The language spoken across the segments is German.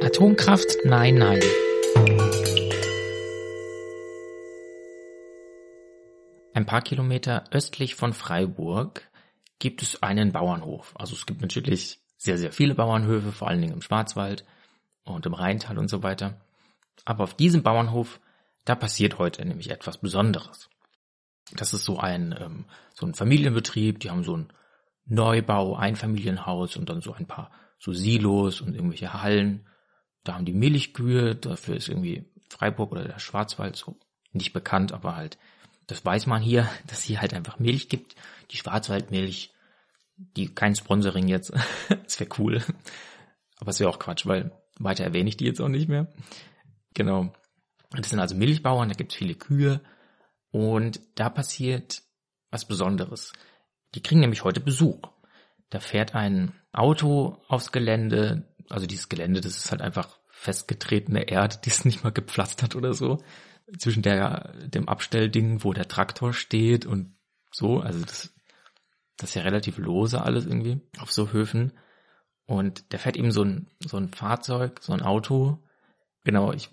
Atomkraft? Nein, nein. Ein paar Kilometer östlich von Freiburg gibt es einen Bauernhof. Also es gibt natürlich sehr, sehr viele Bauernhöfe, vor allen Dingen im Schwarzwald und im Rheintal und so weiter. Aber auf diesem Bauernhof, da passiert heute nämlich etwas Besonderes. Das ist so ein, ähm, so ein Familienbetrieb, die haben so ein Neubau, Einfamilienhaus und dann so ein paar so Silos und irgendwelche Hallen. Da haben die Milchkühe, dafür ist irgendwie Freiburg oder der Schwarzwald so nicht bekannt, aber halt, das weiß man hier, dass hier halt einfach Milch gibt. Die Schwarzwaldmilch, die kein Sponsoring jetzt, das wäre cool. Aber es wäre auch Quatsch, weil weiter erwähne ich die jetzt auch nicht mehr. Genau. Das sind also Milchbauern, da gibt es viele Kühe und da passiert was Besonderes. Die kriegen nämlich heute Besuch. Da fährt ein Auto aufs Gelände, also dieses Gelände, das ist halt einfach festgetretene Erde, die ist nicht mal gepflastert oder so. Zwischen der, dem Abstellding, wo der Traktor steht und so, also das, das ist ja relativ lose alles irgendwie auf so Höfen. Und der fährt eben so ein, so ein Fahrzeug, so ein Auto. Genau, ich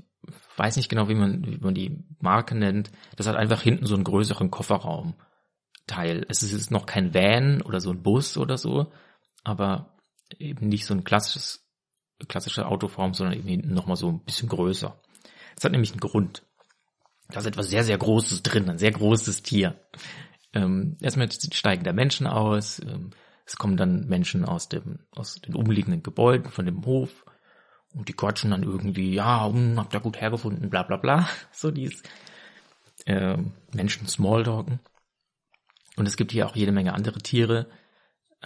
weiß nicht genau, wie man, wie man die Marke nennt. Das hat einfach hinten so einen größeren Kofferraumteil. Es ist jetzt noch kein Van oder so ein Bus oder so, aber eben nicht so ein klassisches, klassische Autoform, sondern eben hinten nochmal so ein bisschen größer. Das hat nämlich einen Grund. Da ist etwas sehr, sehr Großes drin, ein sehr großes Tier. Ähm, erstmal steigen da Menschen aus, ähm, es kommen dann Menschen aus dem, aus den umliegenden Gebäuden von dem Hof und die quatschen dann irgendwie, ja, hm, habt ihr gut hergefunden, bla bla bla. So dies äh, Menschen Smalltalken. Und es gibt hier auch jede Menge andere Tiere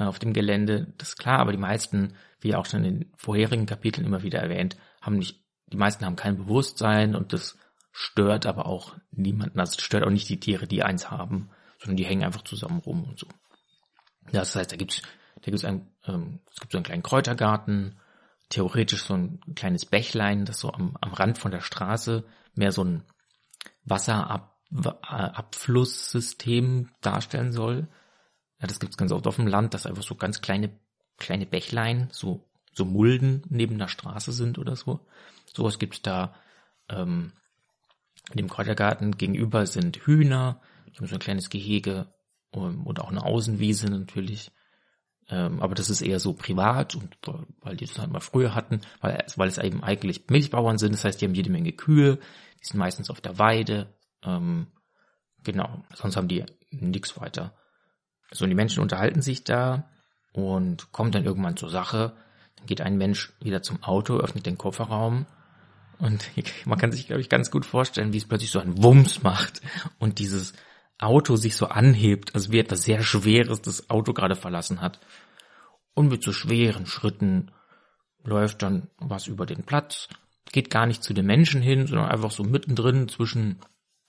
auf dem Gelände. Das ist klar, aber die meisten, wie auch schon in den vorherigen Kapiteln immer wieder erwähnt, haben nicht, die meisten haben kein Bewusstsein und das stört aber auch niemanden. Also stört auch nicht die Tiere, die eins haben, sondern die hängen einfach zusammen rum und so. Das heißt, da gibt's, da gibt's ein, ähm, es gibt so einen kleinen Kräutergarten, theoretisch so ein kleines Bächlein, das so am, am Rand von der Straße mehr so ein Wasserabflusssystem darstellen soll. Ja, das gibt's ganz oft auf dem Land, dass einfach so ganz kleine, kleine Bächlein, so, so Mulden neben der Straße sind oder so. Sowas gibt's da, ähm, in dem Kräutergarten gegenüber sind Hühner, die haben so ein kleines Gehege um, und auch eine Außenwiese natürlich. Ähm, aber das ist eher so privat und weil die das halt mal früher hatten, weil, weil es eben eigentlich Milchbauern sind, das heißt, die haben jede Menge Kühe, die sind meistens auf der Weide, ähm, genau, sonst haben die nichts weiter. So, und die Menschen unterhalten sich da und kommen dann irgendwann zur Sache. Dann geht ein Mensch wieder zum Auto, öffnet den Kofferraum und man kann sich, glaube ich, ganz gut vorstellen, wie es plötzlich so ein Wumms macht und dieses Auto sich so anhebt, als wie etwas sehr Schweres das Auto gerade verlassen hat. Und mit so schweren Schritten läuft dann was über den Platz, geht gar nicht zu den Menschen hin, sondern einfach so mittendrin zwischen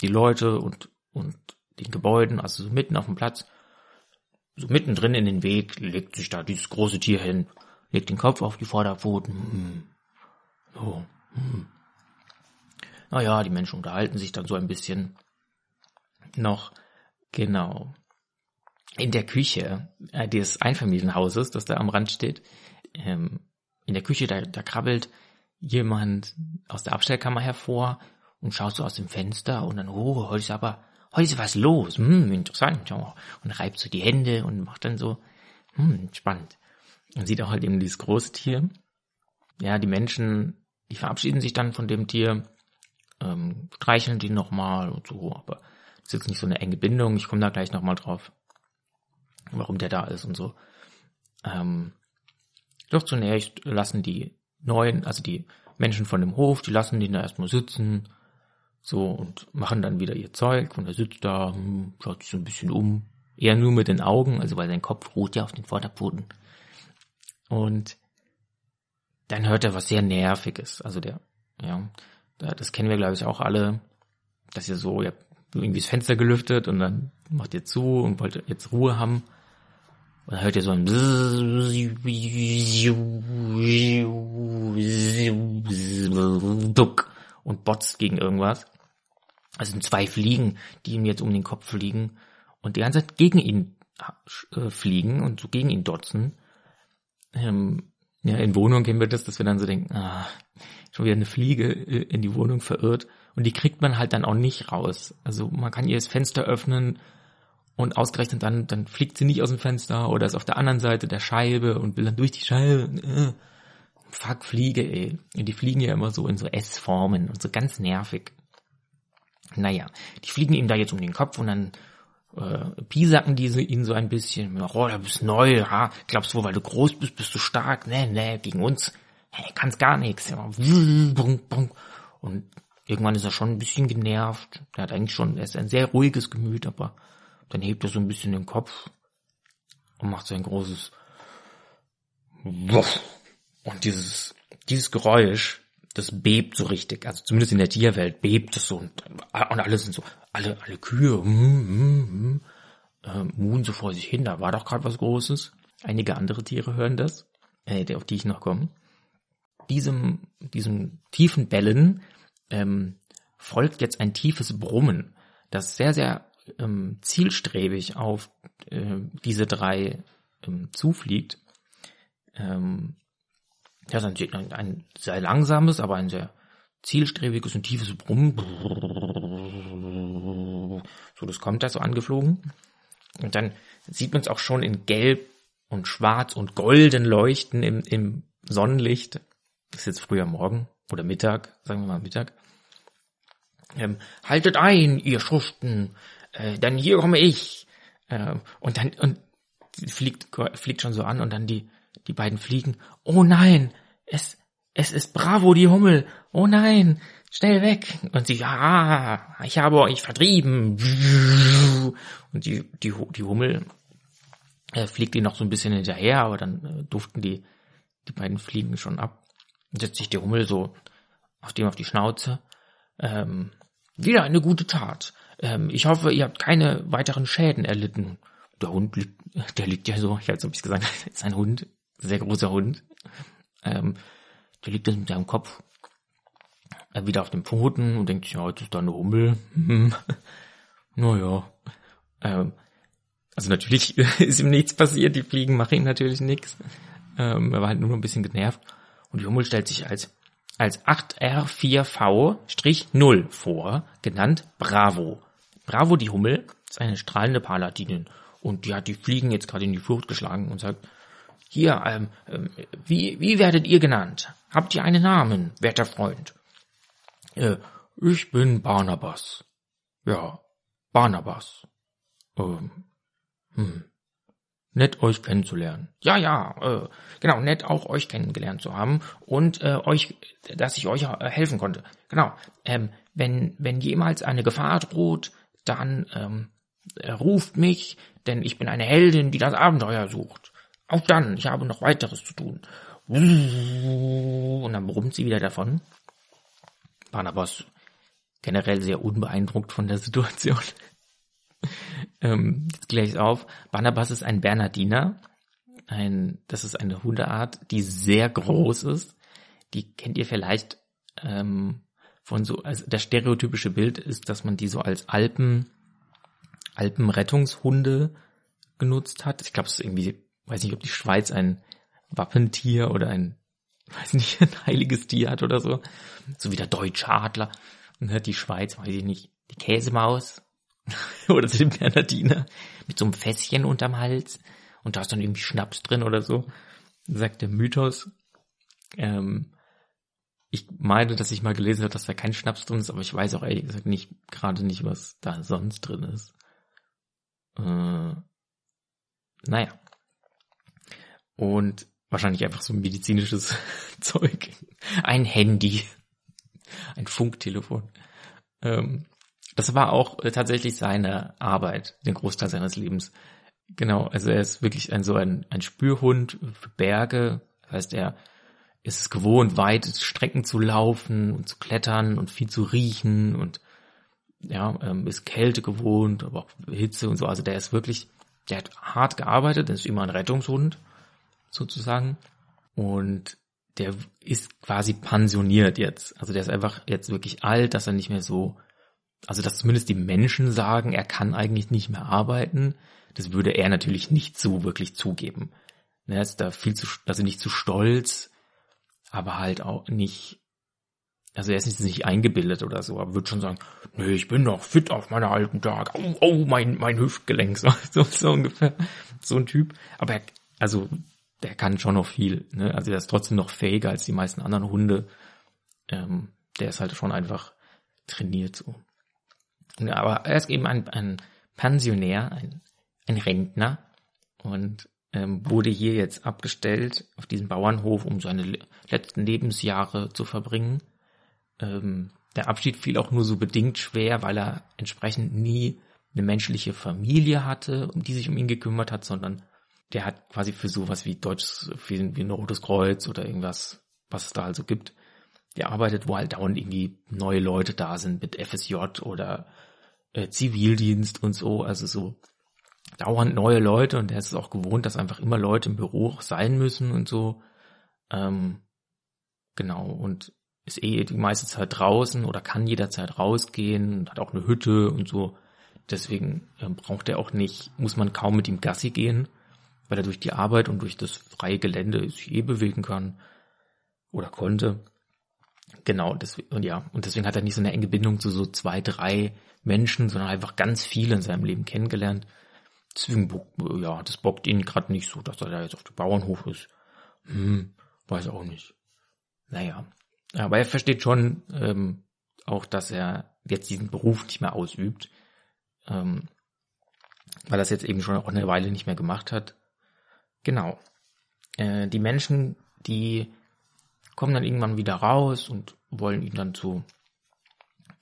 die Leute und, und den Gebäuden, also so mitten auf dem Platz, so mittendrin in den Weg, legt sich da dieses große Tier hin, legt den Kopf auf die Vorderpfoten. Hm. So. Hm. Naja, die Menschen unterhalten sich dann so ein bisschen noch genau in der Küche äh, des Einfamilienhauses, das da am Rand steht. Ähm, in der Küche, da, da krabbelt jemand aus der Abstellkammer hervor und schaut so aus dem Fenster und dann, oh, heute ist aber, heute ist was los, hm, interessant, und reibt so die Hände und macht dann so, hm, spannend. Man sieht auch halt eben dieses große Tier. Ja, die Menschen, die verabschieden sich dann von dem Tier, ähm, streicheln die nochmal und so, aber ist jetzt nicht so eine enge Bindung. Ich komme da gleich nochmal drauf, warum der da ist und so. Ähm, doch zunächst lassen die neuen, also die Menschen von dem Hof, die lassen den da erstmal sitzen, so und machen dann wieder ihr Zeug und er sitzt da, hm, schaut sich so ein bisschen um, eher nur mit den Augen, also weil sein Kopf ruht ja auf den Vorderpfoten. Und dann hört er was sehr Nerviges, also der, ja, das kennen wir glaube ich auch alle, dass ihr so, ihr irgendwie das Fenster gelüftet und dann macht ihr zu und wollt jetzt Ruhe haben. Und dann hört ihr so ein Duck und botzt gegen irgendwas. Also sind zwei Fliegen, die ihm jetzt um den Kopf fliegen und die ganze Zeit gegen ihn äh, fliegen und so gegen ihn dotzen. Ähm, Ja, in Wohnungen kennen wir das, dass wir dann so denken, ah, schon wieder eine Fliege äh, in die Wohnung verirrt und die kriegt man halt dann auch nicht raus. Also man kann ihr das Fenster öffnen und ausgerechnet dann, dann fliegt sie nicht aus dem Fenster oder ist auf der anderen Seite der Scheibe und will dann durch die Scheibe. Fuck, Fliege, ey. Und die fliegen ja immer so in so S-Formen und so ganz nervig. Naja, die fliegen ihm da jetzt um den Kopf und dann äh, piesacken diese ihn so ein bisschen. Oh, du bist neu, ha? Glaubst du, weil du groß bist, bist du stark? Nee, nee, gegen uns hey, kannst gar nichts. Und irgendwann ist er schon ein bisschen genervt. Er hat eigentlich schon, er ist ein sehr ruhiges Gemüt, aber dann hebt er so ein bisschen den Kopf und macht so ein großes und dieses, dieses Geräusch, das bebt so richtig, also zumindest in der Tierwelt bebt es so und, und alle sind so, alle, alle Kühe, mm, mm, mm, äh, muhen so vor sich hin, da war doch gerade was Großes. Einige andere Tiere hören das, äh, auf die ich noch komme. Diesem, diesem tiefen Bellen ähm, folgt jetzt ein tiefes Brummen, das sehr, sehr ähm, zielstrebig auf äh, diese drei ähm, zufliegt. Ähm, ja, ein, ein, ein sehr langsames, aber ein sehr zielstrebiges und tiefes Brummen. So, das kommt da so angeflogen. Und dann sieht man es auch schon in Gelb und Schwarz und Golden leuchten im, im Sonnenlicht. Das ist jetzt früher Morgen oder Mittag, sagen wir mal Mittag. Ähm, haltet ein, ihr Schuften, äh, denn hier komme ich. Äh, und dann und fliegt, fliegt schon so an und dann die, die beiden fliegen. Oh nein, es, es ist Bravo, die Hummel. Oh nein, schnell weg. Und sie, ja, ich habe euch vertrieben. Und die, die, die Hummel äh, fliegt die noch so ein bisschen hinterher, aber dann äh, duften die, die beiden Fliegen schon ab. Und setzt sich der Hummel so auf dem auf die Schnauze. Ähm, wieder eine gute Tat. Ähm, ich hoffe, ihr habt keine weiteren Schäden erlitten. Der Hund liegt, der liegt ja so, ich habe es gesagt, ist ein Hund, sehr großer Hund. Ähm, der liegt jetzt mit seinem Kopf äh, wieder auf dem Pfoten und denkt, ja, jetzt ist da eine Hummel. Hm. naja. Ähm, also natürlich ist ihm nichts passiert, die Fliegen machen ihm natürlich nichts. Ähm, er war halt nur ein bisschen genervt. Und die Hummel stellt sich als als 8R4V-0 vor, genannt Bravo. Bravo, die Hummel, ist eine strahlende Paladinin und die hat die Fliegen jetzt gerade in die Flucht geschlagen und sagt, hier, ähm, ähm, wie, wie werdet ihr genannt? Habt ihr einen Namen, werter Freund? Äh, ich bin Barnabas. Ja, Barnabas. Ähm, hm. Nett euch kennenzulernen. Ja, ja, äh, genau, nett auch euch kennengelernt zu haben und äh, euch, dass ich euch äh, helfen konnte. Genau. Ähm, wenn, wenn jemals eine Gefahr droht, dann ähm, ruft mich, denn ich bin eine Heldin, die das Abenteuer sucht. Auch dann, ich habe noch weiteres zu tun. Und dann brummt sie wieder davon. Barnabas generell sehr unbeeindruckt von der Situation. ähm, jetzt gleich auf. Barnabas ist ein Bernardiner. Ein, das ist eine Hundeart, die sehr groß ist. Die kennt ihr vielleicht ähm, von so, also das stereotypische Bild ist, dass man die so als Alpen, Alpenrettungshunde genutzt hat. Ich glaube, es ist irgendwie, weiß nicht, ob die Schweiz ein Wappentier oder ein, weiß nicht, ein heiliges Tier hat oder so. So wie der deutsche Adler. Und hat die Schweiz, weiß ich nicht, die Käsemaus oder den Bernardiner mit so einem Fässchen unterm Hals und da ist dann irgendwie Schnaps drin oder so, sagt der Mythos. Ähm, ich meine, dass ich mal gelesen habe, dass da kein Schnaps drin ist, aber ich weiß auch ehrlich gesagt nicht, gerade nicht, was da sonst drin ist. Äh, naja. Und wahrscheinlich einfach so medizinisches Zeug. Ein Handy. Ein Funktelefon. Ähm, das war auch tatsächlich seine Arbeit, den Großteil seines Lebens. Genau, also er ist wirklich ein so ein, ein Spürhund für Berge. Das heißt, er ist gewohnt, weite Strecken zu laufen und zu klettern und viel zu riechen und ja, ähm, ist Kälte gewohnt, aber auch Hitze und so. Also der ist wirklich, der hat hart gearbeitet, der ist immer ein Rettungshund, sozusagen. Und der ist quasi pensioniert jetzt. Also der ist einfach jetzt wirklich alt, dass er nicht mehr so, also dass zumindest die Menschen sagen, er kann eigentlich nicht mehr arbeiten. Das würde er natürlich nicht so wirklich zugeben. Ne, ist da viel zu, also nicht zu stolz, aber halt auch nicht, also er ist nicht, eingebildet oder so, aber wird schon sagen, nee, ich bin doch fit auf meine alten Tage. Oh, oh mein, mein Hüftgelenk, so, so ungefähr. So ein Typ. Aber er, also, der kann schon noch viel, ne? Also er ist trotzdem noch fähiger als die meisten anderen Hunde. Ähm, der ist halt schon einfach trainiert so. Aber er ist eben ein, ein Pensionär, ein, ein Rentner und ähm, wurde hier jetzt abgestellt auf diesem Bauernhof, um seine letzten Lebensjahre zu verbringen. Ähm, der Abschied fiel auch nur so bedingt schwer, weil er entsprechend nie eine menschliche Familie hatte, um die sich um ihn gekümmert hat, sondern der hat quasi für sowas wie Deutsches, wie, wie ein Rotes Kreuz oder irgendwas, was es da also gibt, der arbeitet, wo halt dauernd irgendwie neue Leute da sind mit FSJ oder äh, Zivildienst und so, also so dauernd neue Leute und er ist es auch gewohnt, dass einfach immer Leute im Büro sein müssen und so. Ähm, genau, und ist eh die meiste Zeit draußen oder kann jederzeit rausgehen, hat auch eine Hütte und so. Deswegen äh, braucht er auch nicht, muss man kaum mit ihm Gassi gehen, weil er durch die Arbeit und durch das freie Gelände sich eh bewegen kann oder konnte. Genau, deswegen, und ja, und deswegen hat er nicht so eine enge Bindung zu so zwei, drei Menschen, sondern einfach ganz viele in seinem Leben kennengelernt. Deswegen, ja, das bockt ihn gerade nicht so, dass er da jetzt auf dem Bauernhof ist. Hm, weiß auch nicht. Naja, aber er versteht schon ähm, auch, dass er jetzt diesen Beruf nicht mehr ausübt, ähm, weil er es jetzt eben schon auch eine Weile nicht mehr gemacht hat. Genau. Äh, die Menschen, die kommen dann irgendwann wieder raus und wollen ihn dann zu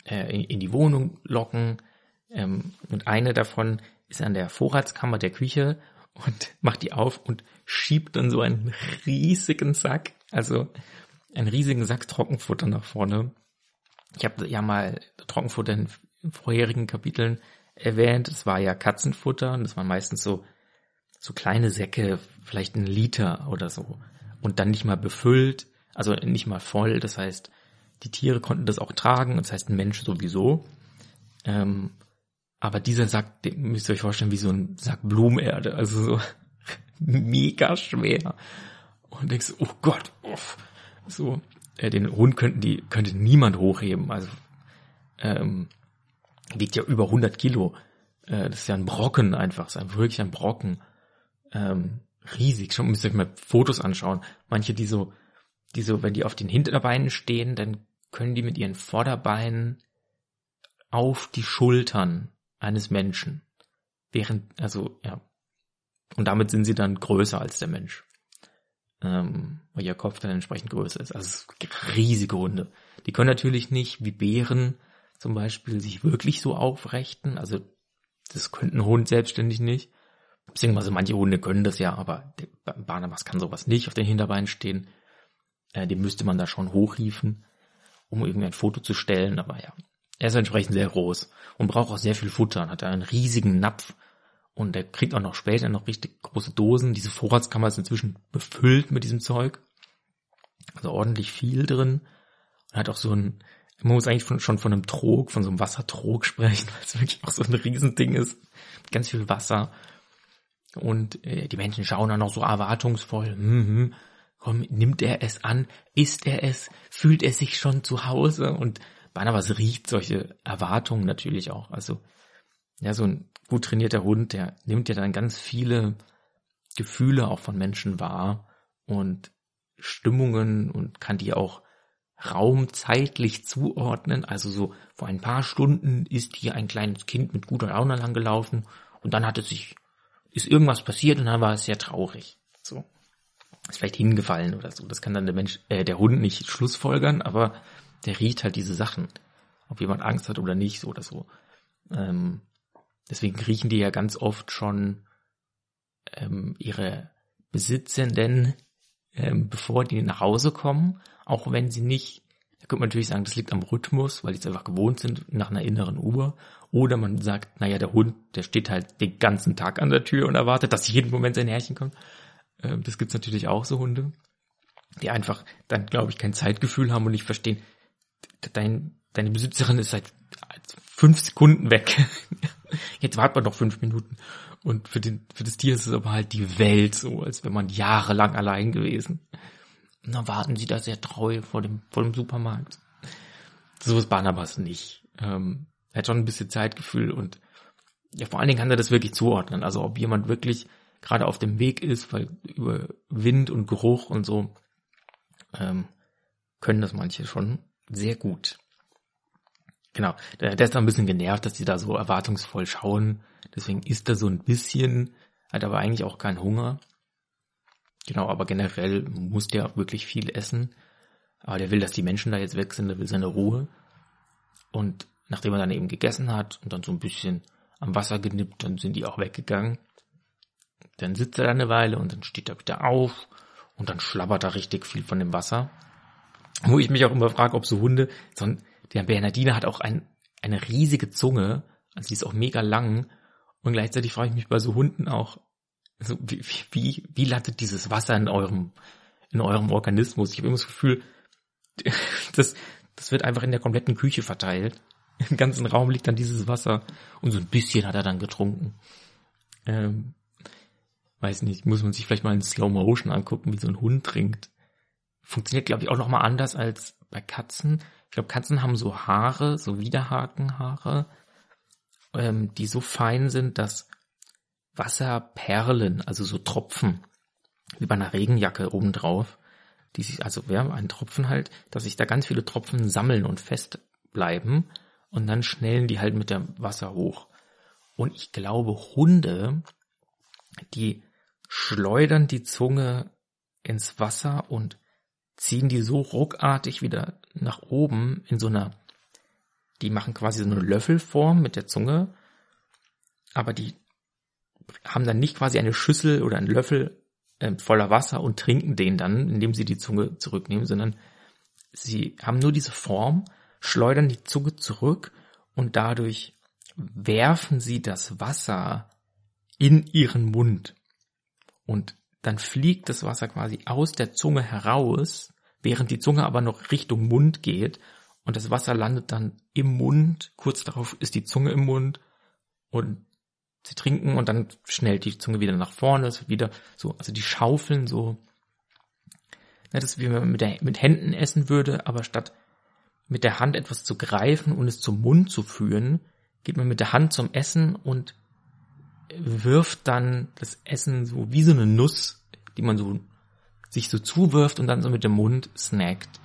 äh, in, in, die Wohnung locken. Ähm, und eine davon ist an der Vorratskammer der Küche und macht die auf und schiebt dann so einen riesigen Sack, also einen riesigen Sack Trockenfutter nach vorne. Ich habe ja mal Trockenfutter in, vorherigen Kapiteln erwähnt. Es war ja Katzenfutter und das waren meistens so so kleine Säcke, vielleicht ein Liter oder so und dann nicht mal befüllt, also nicht mal voll. Das heißt, die Tiere konnten das auch tragen, das heißt ein Mensch sowieso. Ähm, aber dieser Sack, den müsst ihr euch vorstellen, wie so ein Sack Blumenerde, also so mega schwer. Und denkst, oh Gott, uff. so, äh, den Hund könnten die, könnte niemand hochheben, also, ähm, wiegt ja über 100 Kilo. Äh, das ist ja ein Brocken einfach, ist ein, wirklich ein Brocken. Ähm, riesig, schon müsst ihr euch mal Fotos anschauen. Manche, die so, die so, wenn die auf den Hinterbeinen stehen, dann können die mit ihren Vorderbeinen auf die Schultern eines Menschen. Während, also, ja. Und damit sind sie dann größer als der Mensch. Ähm, weil ihr Kopf dann entsprechend größer ist. Also riesige Hunde. Die können natürlich nicht wie Bären zum Beispiel sich wirklich so aufrechten. Also das könnte ein Hund selbstständig nicht. Beziehungsweise manche Hunde können das ja, aber der Barnabas kann sowas nicht auf den Hinterbeinen stehen. Äh, den müsste man da schon hochriefen, um irgendwie ein Foto zu stellen. Aber ja, er ist entsprechend sehr groß und braucht auch sehr viel Futter und hat einen riesigen Napf und er kriegt auch noch später noch richtig große Dosen. Diese Vorratskammer ist inzwischen befüllt mit diesem Zeug. Also ordentlich viel drin. Und hat auch so ein, man muss eigentlich von, schon von einem Trog, von so einem Wassertrog sprechen, weil es wirklich auch so ein Riesending ist. Ganz viel Wasser. Und äh, die Menschen schauen dann noch so erwartungsvoll. Hm, hm, komm, nimmt er es an? Isst er es? Fühlt er sich schon zu Hause? Und Barnabas riecht solche Erwartungen natürlich auch. Also, ja, so ein gut trainierter Hund, der nimmt ja dann ganz viele Gefühle auch von Menschen wahr und Stimmungen und kann die auch raumzeitlich zuordnen. Also so vor ein paar Stunden ist hier ein kleines Kind mit guter Laune langgelaufen und dann hat es sich, ist irgendwas passiert und dann war es sehr traurig. So. Ist vielleicht hingefallen oder so. Das kann dann der Mensch, äh, der Hund nicht schlussfolgern, aber der riecht halt diese Sachen. Ob jemand Angst hat oder nicht, so oder so. Ähm, deswegen riechen die ja ganz oft schon ähm, ihre Besitzenden, ähm, bevor die nach Hause kommen, auch wenn sie nicht, da könnte man natürlich sagen, das liegt am Rhythmus, weil die es einfach gewohnt sind nach einer inneren Uhr. Oder man sagt, naja, der Hund, der steht halt den ganzen Tag an der Tür und erwartet, dass jeden Moment sein Herrchen kommt. Ähm, das gibt's natürlich auch so Hunde, die einfach dann, glaube ich, kein Zeitgefühl haben und nicht verstehen, dein, deine Besitzerin ist seit fünf Sekunden weg. Jetzt wartet man noch fünf Minuten. Und für, den, für das Tier ist es aber halt die Welt so, als wäre man jahrelang allein gewesen. Und dann warten sie da sehr treu vor dem, vor dem Supermarkt. So ist Barnabas nicht. Ähm, er hat schon ein bisschen Zeitgefühl und ja, vor allen Dingen kann er das wirklich zuordnen. Also ob jemand wirklich gerade auf dem Weg ist, weil über Wind und Geruch und so ähm, können das manche schon sehr gut. Genau, der, ist da ein bisschen genervt, dass die da so erwartungsvoll schauen. Deswegen isst er so ein bisschen, hat aber eigentlich auch keinen Hunger. Genau, aber generell muss der wirklich viel essen. Aber der will, dass die Menschen da jetzt weg sind, der will seine Ruhe. Und nachdem er dann eben gegessen hat und dann so ein bisschen am Wasser genippt, dann sind die auch weggegangen. Dann sitzt er da eine Weile und dann steht er wieder auf und dann schlabbert er richtig viel von dem Wasser. Wo ich mich auch immer frage, ob so Hunde, so ein, der Bernardiner hat auch ein, eine riesige Zunge, also die ist auch mega lang und gleichzeitig frage ich mich bei so Hunden auch, also wie, wie, wie landet dieses Wasser in eurem, in eurem Organismus? Ich habe immer das Gefühl, das, das wird einfach in der kompletten Küche verteilt. Im ganzen Raum liegt dann dieses Wasser und so ein bisschen hat er dann getrunken. Ähm, weiß nicht, muss man sich vielleicht mal in Slow Motion angucken, wie so ein Hund trinkt. Funktioniert, glaube ich, auch nochmal anders als bei Katzen. Ich glaube, Katzen haben so Haare, so Widerhakenhaare, ähm, die so fein sind, dass Wasserperlen, also so Tropfen, wie bei einer Regenjacke obendrauf, die sich, also ja, ein Tropfen halt, dass sich da ganz viele Tropfen sammeln und festbleiben und dann schnellen die halt mit dem Wasser hoch. Und ich glaube, Hunde, die schleudern die Zunge ins Wasser und ziehen die so ruckartig wieder nach oben in so einer, die machen quasi so eine Löffelform mit der Zunge, aber die haben dann nicht quasi eine Schüssel oder einen Löffel äh, voller Wasser und trinken den dann, indem sie die Zunge zurücknehmen, sondern sie haben nur diese Form, schleudern die Zunge zurück und dadurch werfen sie das Wasser in ihren Mund. Und dann fliegt das Wasser quasi aus der Zunge heraus, während die Zunge aber noch Richtung Mund geht. Und das Wasser landet dann im Mund. Kurz darauf ist die Zunge im Mund. Und sie trinken und dann schnellt die Zunge wieder nach vorne. Es wieder so, also die schaufeln so. Ja, das ist wie wenn man mit, der, mit Händen essen würde, aber statt mit der Hand etwas zu greifen und es zum Mund zu führen, geht man mit der Hand zum Essen und wirft dann das Essen so wie so eine Nuss, die man so sich so zuwirft und dann so mit dem Mund snackt.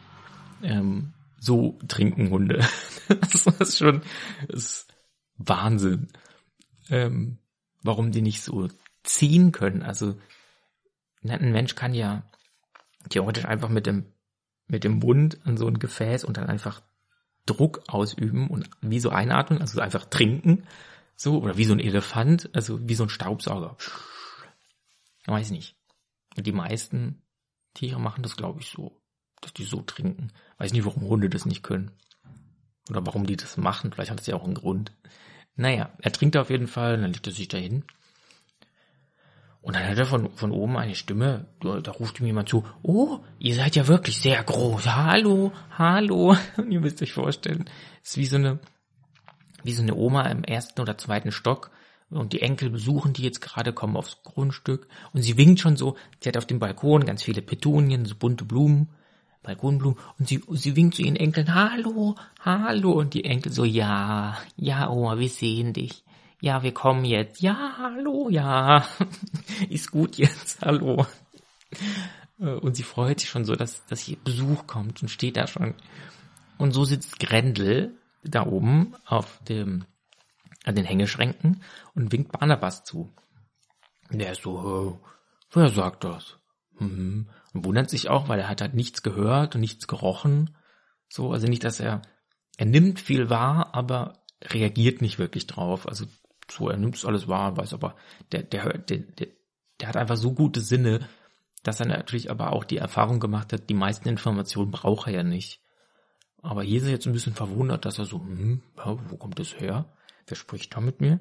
Ähm, so trinken Hunde. das ist schon das ist Wahnsinn. Ähm, warum die nicht so ziehen können. Also ein Mensch kann ja theoretisch einfach mit dem mit dem Mund an so ein Gefäß und dann einfach Druck ausüben und wie so einatmen, also einfach trinken so, oder wie so ein Elefant, also wie so ein Staubsauger. Weiß nicht. Und die meisten Tiere machen das, glaube ich, so, dass die so trinken. Weiß nicht, warum Hunde das nicht können. Oder warum die das machen. Vielleicht hat es ja auch einen Grund. Naja, er trinkt auf jeden Fall, dann legt er sich dahin. Und dann hört er von, von oben eine Stimme, da, da ruft ihm jemand zu, oh, ihr seid ja wirklich sehr groß, hallo, hallo. Und ihr müsst euch vorstellen, es ist wie so eine, wie so eine Oma im ersten oder zweiten Stock und die Enkel besuchen die jetzt gerade, kommen aufs Grundstück und sie winkt schon so, sie hat auf dem Balkon ganz viele Petunien, so bunte Blumen, Balkonblumen und sie, sie winkt zu ihren Enkeln, hallo, hallo und die Enkel so, ja, ja Oma, wir sehen dich. Ja, wir kommen jetzt. Ja, hallo, ja. Ist gut jetzt, hallo. Und sie freut sich schon so, dass, dass hier Besuch kommt und steht da schon. Und so sitzt Grendel da oben auf dem, an den Hängeschränken und winkt Barnabas zu. Der ist so, wer sagt das? Mhm. Und wundert sich auch, weil er hat halt nichts gehört und nichts gerochen. So, also nicht, dass er, er nimmt viel wahr, aber reagiert nicht wirklich drauf. Also so, er nimmt es alles wahr, weiß aber, der, der, der, der, der hat einfach so gute Sinne, dass er natürlich aber auch die Erfahrung gemacht hat, die meisten Informationen braucht er ja nicht. Aber hier ist er jetzt ein bisschen verwundert, dass er so, hm, wo kommt das her? Wer spricht da mit mir?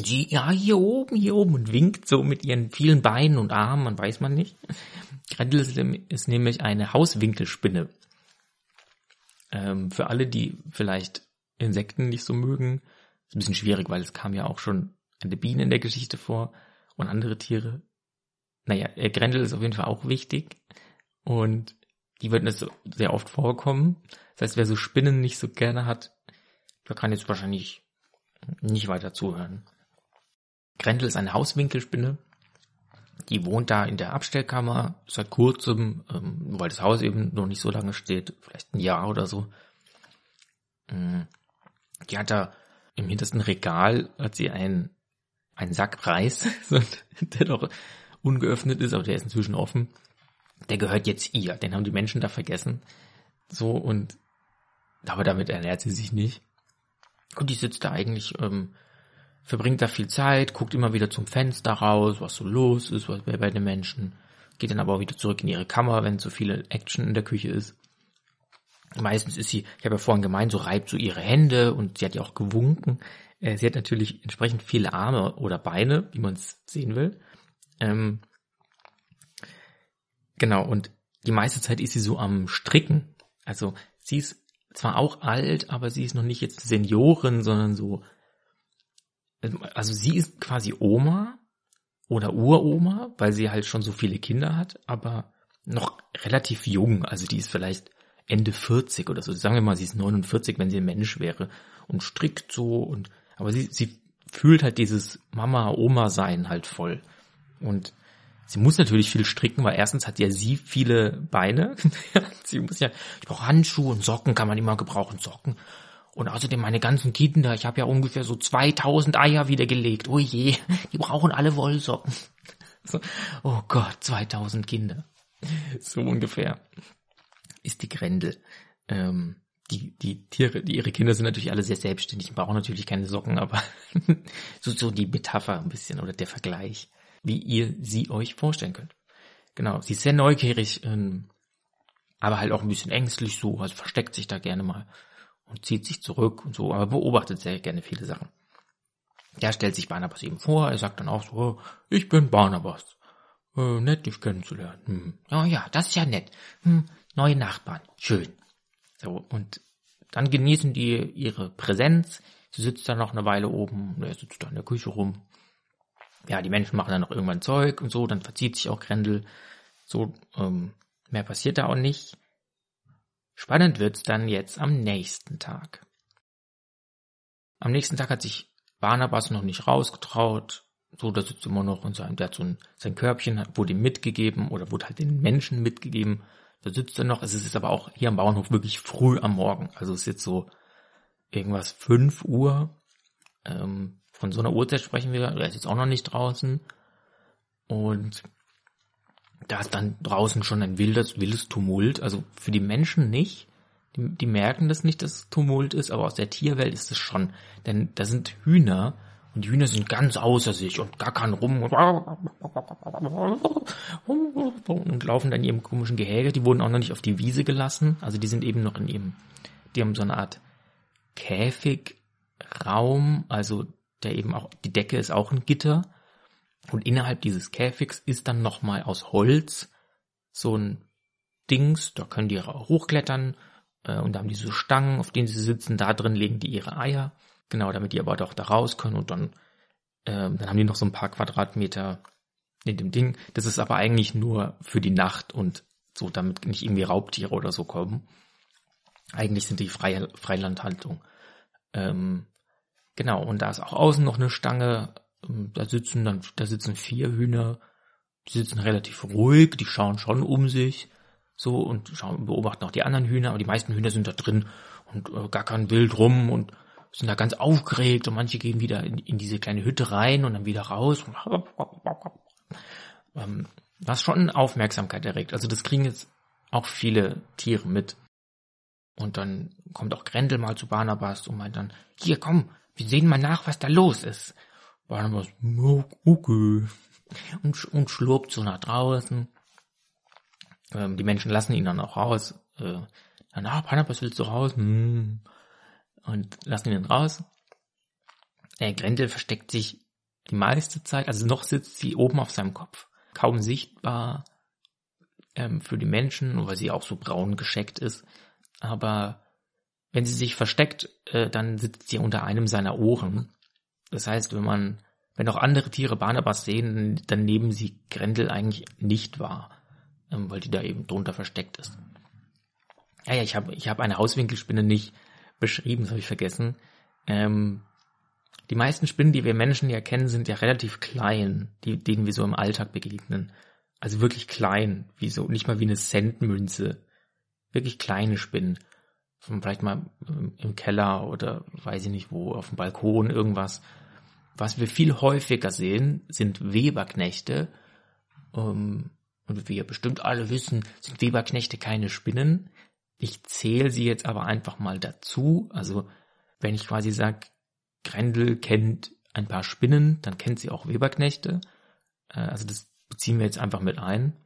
Die, ja, hier oben, hier oben und winkt so mit ihren vielen Beinen und Armen, man weiß man nicht. Grendel ist, nämlich eine Hauswinkelspinne. Ähm, für alle, die vielleicht Insekten nicht so mögen, Ist ein bisschen schwierig, weil es kam ja auch schon eine Biene in der Geschichte vor und andere Tiere. Naja, äh, Grendel ist auf jeden Fall auch wichtig und die wird sehr oft vorkommen. Das heißt, wer so Spinnen nicht so gerne hat, der kann jetzt wahrscheinlich nicht weiter zuhören. Grendel ist eine Hauswinkelspinne. Die wohnt da in der Abstellkammer seit kurzem, ähm, weil das Haus eben noch nicht so lange steht, vielleicht ein Jahr oder so. Mm. Die hat da im hintersten Regal hat sie einen, einen Sack Reis, der noch ungeöffnet ist, aber der ist inzwischen offen. Der gehört jetzt ihr. Den haben die Menschen da vergessen. So und aber damit ernährt sie sich nicht. Und die sitzt da eigentlich, ähm, verbringt da viel Zeit, guckt immer wieder zum Fenster raus, was so los ist, was bei den Menschen. Geht dann aber auch wieder zurück in ihre Kammer, wenn so viele Action in der Küche ist. Meistens ist sie, ich habe ja vorhin gemeint, so reibt so ihre Hände und sie hat ja auch gewunken. Äh, sie hat natürlich entsprechend viele Arme oder Beine, wie man es sehen will. Ähm, genau, und die meiste Zeit ist sie so am Stricken. Also sie ist zwar auch alt, aber sie ist noch nicht jetzt Seniorin, sondern so, also sie ist quasi Oma oder Uroma, weil sie halt schon so viele Kinder hat, aber noch relativ jung. Also die ist vielleicht Ende 40 oder so. Sagen wir mal, sie ist 49, wenn sie ein Mensch wäre und strickt so und, aber sie, sie fühlt halt dieses Mama-Oma-Sein halt voll. Und Sie muss natürlich viel stricken, weil erstens hat ja sie viele Beine. sie muss ja, ich brauche Handschuhe und Socken kann man immer gebrauchen, Socken. Und außerdem meine ganzen Kinder, ich habe ja ungefähr so 2000 Eier wieder gelegt. Oh je, die brauchen alle Wollsocken. So, oh Gott, 2000 Kinder. So ungefähr ist die Grendel. Ähm, die, die Tiere, die, ihre Kinder sind natürlich alle sehr selbstständig brauchen natürlich keine Socken, aber so, so die Metapher ein bisschen oder der Vergleich wie ihr sie euch vorstellen könnt. Genau, sie ist sehr neugierig, ähm, aber halt auch ein bisschen ängstlich so, also versteckt sich da gerne mal und zieht sich zurück und so, aber beobachtet sehr gerne viele Sachen. Der stellt sich Barnabas eben vor, er sagt dann auch so, oh, ich bin Barnabas. Äh, nett, dich kennenzulernen. Hm. Ja, ja, das ist ja nett. Hm, neue Nachbarn, schön. So, und dann genießen die ihre Präsenz. Sie sitzt da noch eine Weile oben, er sitzt da in der Küche rum, ja, die Menschen machen dann noch irgendwann Zeug und so, dann verzieht sich auch Grendel. So, ähm, mehr passiert da auch nicht. Spannend wird's dann jetzt am nächsten Tag. Am nächsten Tag hat sich Barnabas noch nicht rausgetraut. So, da sitzt immer noch und sein, der hat so ein, sein Körbchen wurde ihm mitgegeben oder wurde halt den Menschen mitgegeben. Da sitzt er noch. Es ist aber auch hier am Bauernhof wirklich früh am Morgen. Also es ist jetzt so irgendwas fünf Uhr. Ähm, von so einer Uhrzeit sprechen wir, er ist jetzt auch noch nicht draußen. Und da ist dann draußen schon ein wildes, wildes Tumult. Also für die Menschen nicht. Die, die merken das nicht, dass es Tumult ist, aber aus der Tierwelt ist es schon. Denn da sind Hühner und die Hühner sind ganz außer sich und gackern rum und, laufen dann in ihrem komischen Gehege. Die wurden auch noch nicht auf die Wiese gelassen. Also die sind eben noch in ihrem, die haben so eine Art Käfigraum, also der eben auch, die Decke ist auch ein Gitter. Und innerhalb dieses Käfigs ist dann nochmal aus Holz so ein Dings, da können die hochklettern äh, und da haben die so Stangen, auf denen sie sitzen, da drin legen die ihre Eier. Genau, damit die aber doch da raus können und dann, äh, dann haben die noch so ein paar Quadratmeter in dem Ding. Das ist aber eigentlich nur für die Nacht und so, damit nicht irgendwie Raubtiere oder so kommen. Eigentlich sind die Freilandhaltung. Ähm, Genau, und da ist auch außen noch eine Stange. Ähm, da sitzen dann, da sitzen vier Hühner. Die sitzen relativ ruhig, die schauen schon um sich. So und schauen, beobachten auch die anderen Hühner, aber die meisten Hühner sind da drin und äh, gackern wild rum und sind da ganz aufgeregt und manche gehen wieder in, in diese kleine Hütte rein und dann wieder raus. Ähm, was schon Aufmerksamkeit erregt. Also das kriegen jetzt auch viele Tiere mit. Und dann kommt auch Grendel mal zu Barnabas und meint dann, hier komm, wir sehen mal nach, was da los ist. Barnabas, okay. Und, und schlurpt so nach draußen. Ähm, die Menschen lassen ihn dann auch raus. Äh, dann, ah, Barnabas will zu raus. Hm. Und lassen ihn dann raus. Äh, Grendel versteckt sich die meiste Zeit, also noch sitzt sie oben auf seinem Kopf. Kaum sichtbar ähm, für die Menschen, weil sie auch so braun gescheckt ist. Aber wenn sie sich versteckt, äh, dann sitzt sie unter einem seiner Ohren. Das heißt, wenn man, wenn auch andere Tiere Barnabas sehen, dann nehmen sie Grendel eigentlich nicht wahr, ähm, weil die da eben drunter versteckt ist. Ja, ja, ich habe ich hab eine Hauswinkelspinne nicht beschrieben, das habe ich vergessen. Ähm, die meisten Spinnen, die wir Menschen ja kennen, sind ja relativ klein, die, denen wir so im Alltag begegnen. Also wirklich klein, wie so, nicht mal wie eine Centmünze. Wirklich kleine Spinnen. Vielleicht mal im Keller oder weiß ich nicht wo, auf dem Balkon, irgendwas. Was wir viel häufiger sehen, sind Weberknechte. Ähm, und wie ihr bestimmt alle wissen, sind Weberknechte keine Spinnen. Ich zähle sie jetzt aber einfach mal dazu. Also wenn ich quasi sage, Grendel kennt ein paar Spinnen, dann kennt sie auch Weberknechte. Äh, also das beziehen wir jetzt einfach mit ein.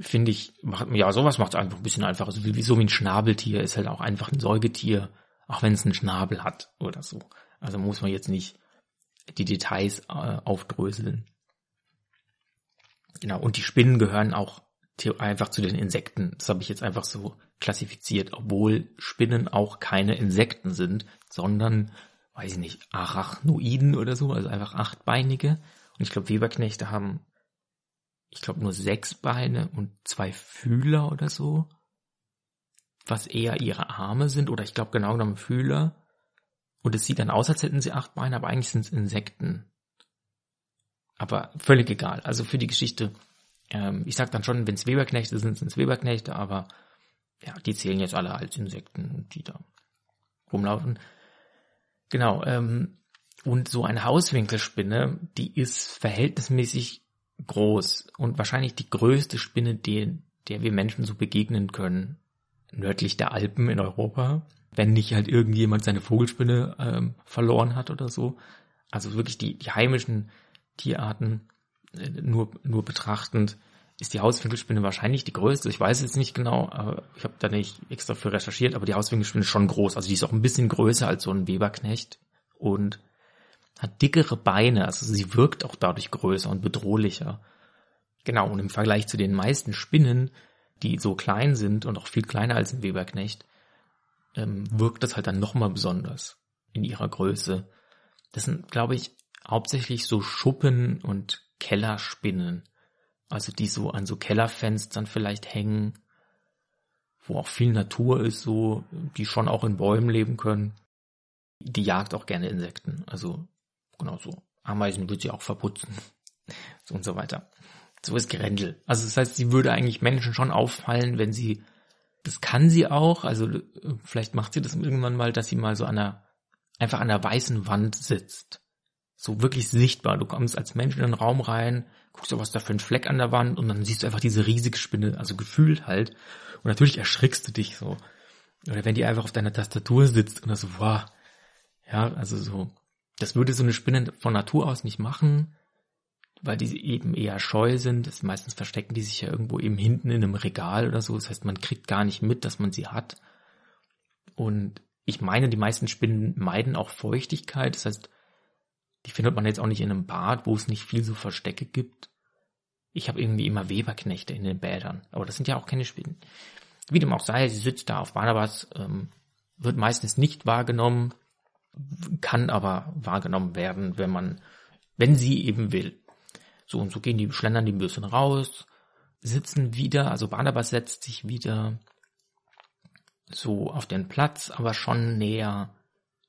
Finde ich, macht, ja, sowas macht es einfach ein bisschen einfacher. Also wie, so wie ein Schnabeltier ist halt auch einfach ein Säugetier, auch wenn es einen Schnabel hat oder so. Also muss man jetzt nicht die Details äh, aufdröseln. Genau, und die Spinnen gehören auch einfach zu den Insekten. Das habe ich jetzt einfach so klassifiziert, obwohl Spinnen auch keine Insekten sind, sondern weiß ich nicht, Arachnoiden oder so, also einfach achtbeinige. Und ich glaube, Weberknechte haben, ich glaube, nur sechs Beine und zwei Fühler oder so. Was eher ihre Arme sind, oder ich glaube genau genommen Fühler. Und es sieht dann aus, als hätten sie acht Beine, aber eigentlich sind es Insekten. Aber völlig egal. Also für die Geschichte, ähm, ich sag dann schon, wenn es Weberknechte sind, sind es Weberknechte, aber ja, die zählen jetzt alle als Insekten, die da rumlaufen. Genau, ähm, und so eine Hauswinkelspinne, die ist verhältnismäßig groß und wahrscheinlich die größte Spinne, die, der wir Menschen so begegnen können, nördlich der Alpen in Europa, wenn nicht halt irgendjemand seine Vogelspinne ähm, verloren hat oder so. Also wirklich die, die heimischen Tierarten äh, nur, nur betrachtend ist die Hauswinkelspinne wahrscheinlich die größte. Ich weiß jetzt nicht genau, aber ich habe da nicht extra für recherchiert, aber die Hauswinkelspinne ist schon groß. Also die ist auch ein bisschen größer als so ein Weberknecht und hat dickere Beine. Also sie wirkt auch dadurch größer und bedrohlicher. Genau, und im Vergleich zu den meisten Spinnen, die so klein sind und auch viel kleiner als ein Weberknecht, ähm, wirkt das halt dann nochmal besonders in ihrer Größe. Das sind, glaube ich, hauptsächlich so Schuppen und Kellerspinnen. Also die so an so Kellerfenstern vielleicht hängen, wo auch viel Natur ist, so, die schon auch in Bäumen leben können. Die jagt auch gerne Insekten. Also, genau so. Ameisen wird sie auch verputzen. so und so weiter. So ist Grendel. Also das heißt, sie würde eigentlich Menschen schon auffallen, wenn sie, das kann sie auch, also vielleicht macht sie das irgendwann mal, dass sie mal so an einer, einfach an der weißen Wand sitzt. So wirklich sichtbar. Du kommst als Mensch in den Raum rein, guckst du, was da für ein Fleck an der Wand und dann siehst du einfach diese riesige Spinne, also gefühlt halt. Und natürlich erschrickst du dich so. Oder wenn die einfach auf deiner Tastatur sitzt und so, wow. Ja, also so, das würde so eine Spinne von Natur aus nicht machen, weil die eben eher scheu sind. Das meistens verstecken die sich ja irgendwo eben hinten in einem Regal oder so. Das heißt, man kriegt gar nicht mit, dass man sie hat. Und ich meine, die meisten Spinnen meiden auch Feuchtigkeit. Das heißt, die findet man jetzt auch nicht in einem Bad, wo es nicht viel so Verstecke gibt. Ich habe irgendwie immer Weberknechte in den Bädern, aber das sind ja auch keine Spinnen. Wie dem auch sei, sie sitzt da auf Barnabas, ähm, wird meistens nicht wahrgenommen, kann aber wahrgenommen werden, wenn man, wenn sie eben will. So und so gehen die, schlendern die ein bisschen raus, sitzen wieder, also Barnabas setzt sich wieder so auf den Platz, aber schon näher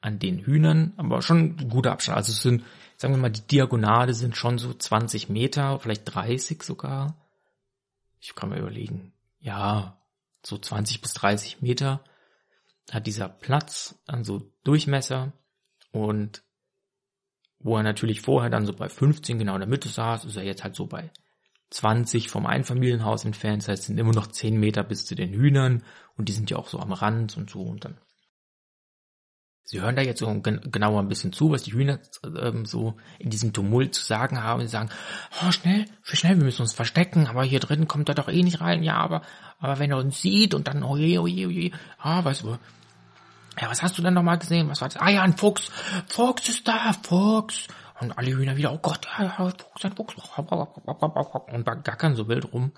an den Hühnern, aber schon guter Abstand. Also es sind, sagen wir mal, die Diagonale sind schon so 20 Meter, vielleicht 30 sogar. Ich kann mir überlegen. Ja, so 20 bis 30 Meter hat dieser Platz an so Durchmesser und wo er natürlich vorher dann so bei 15 genau in der Mitte saß, ist er jetzt halt so bei 20 vom Einfamilienhaus entfernt. Das heißt, sind immer noch 10 Meter bis zu den Hühnern und die sind ja auch so am Rand und so und dann Sie hören da jetzt so genauer ein bisschen zu, was die Hühner ähm, so in diesem Tumult zu sagen haben. Sie sagen, oh, schnell, schnell, wir müssen uns verstecken, aber hier drin kommt er doch eh nicht rein. Ja, aber, aber wenn er uns sieht und dann, oh je, oh je, oh je, ah, weißt du, ja, was hast du denn nochmal gesehen? Was war das? Ah ja, ein Fuchs. Fuchs ist da, Fuchs. Und alle Hühner wieder, oh Gott, ja, ja, Fuchs, ein Fuchs. Und gackern so wild rum.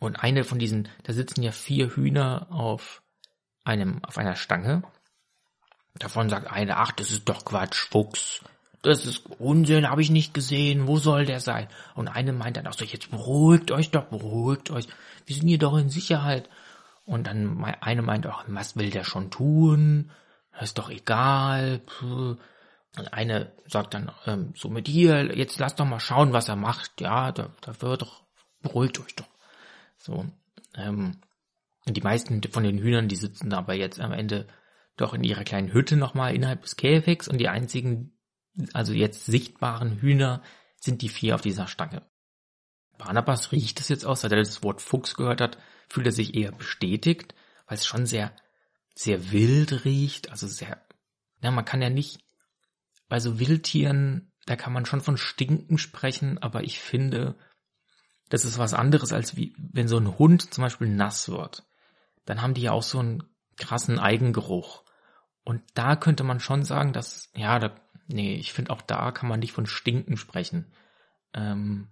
Und eine von diesen, da sitzen ja vier Hühner auf einem, auf einer Stange. Davon sagt einer, ach, das ist doch Quatsch, Fuchs. Das ist Unsinn, habe ich nicht gesehen. Wo soll der sein? Und eine meint dann auch so, jetzt beruhigt euch doch, beruhigt euch. Wir sind hier doch in Sicherheit. Und dann eine meint auch, was will der schon tun? Das ist doch egal. Und eine sagt dann ähm, so mit hier, jetzt lasst doch mal schauen, was er macht. Ja, da, da wird doch, beruhigt euch doch. So. Ähm, die meisten von den Hühnern, die sitzen aber jetzt am Ende doch in ihrer kleinen Hütte nochmal innerhalb des Käfigs und die einzigen, also jetzt sichtbaren Hühner sind die vier auf dieser Stange. Barnabas riecht es jetzt aus, seit er das Wort Fuchs gehört hat, fühlt er sich eher bestätigt, weil es schon sehr, sehr wild riecht, also sehr, ja, man kann ja nicht, bei so Wildtieren, da kann man schon von Stinken sprechen, aber ich finde, das ist was anderes als wie, wenn so ein Hund zum Beispiel nass wird. Dann haben die ja auch so einen krassen Eigengeruch. Und da könnte man schon sagen, dass, ja, da, nee, ich finde auch da kann man nicht von Stinken sprechen. Ähm,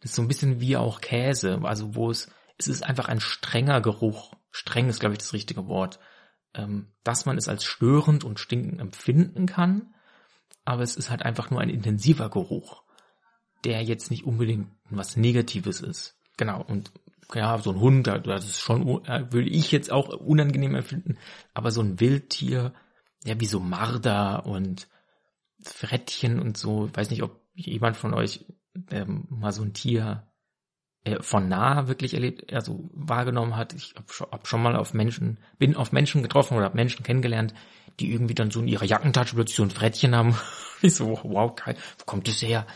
das ist so ein bisschen wie auch Käse, also wo es, es ist einfach ein strenger Geruch. Streng ist, glaube ich, das richtige Wort. Ähm, dass man es als störend und stinkend empfinden kann, aber es ist halt einfach nur ein intensiver Geruch, der jetzt nicht unbedingt was Negatives ist. Genau, und ja, so ein Hund, das ist schon, würde ich jetzt auch unangenehm empfinden, aber so ein Wildtier, ja, wie so Marder und Frettchen und so, ich weiß nicht, ob jemand von euch ähm, mal so ein Tier äh, von nah wirklich erlebt, also wahrgenommen hat. Ich habe schon, hab schon mal auf Menschen, bin auf Menschen getroffen oder habe Menschen kennengelernt, die irgendwie dann so in ihrer Jackentasche plötzlich so ein Frettchen haben. ich so, wow, geil, wo kommt das her?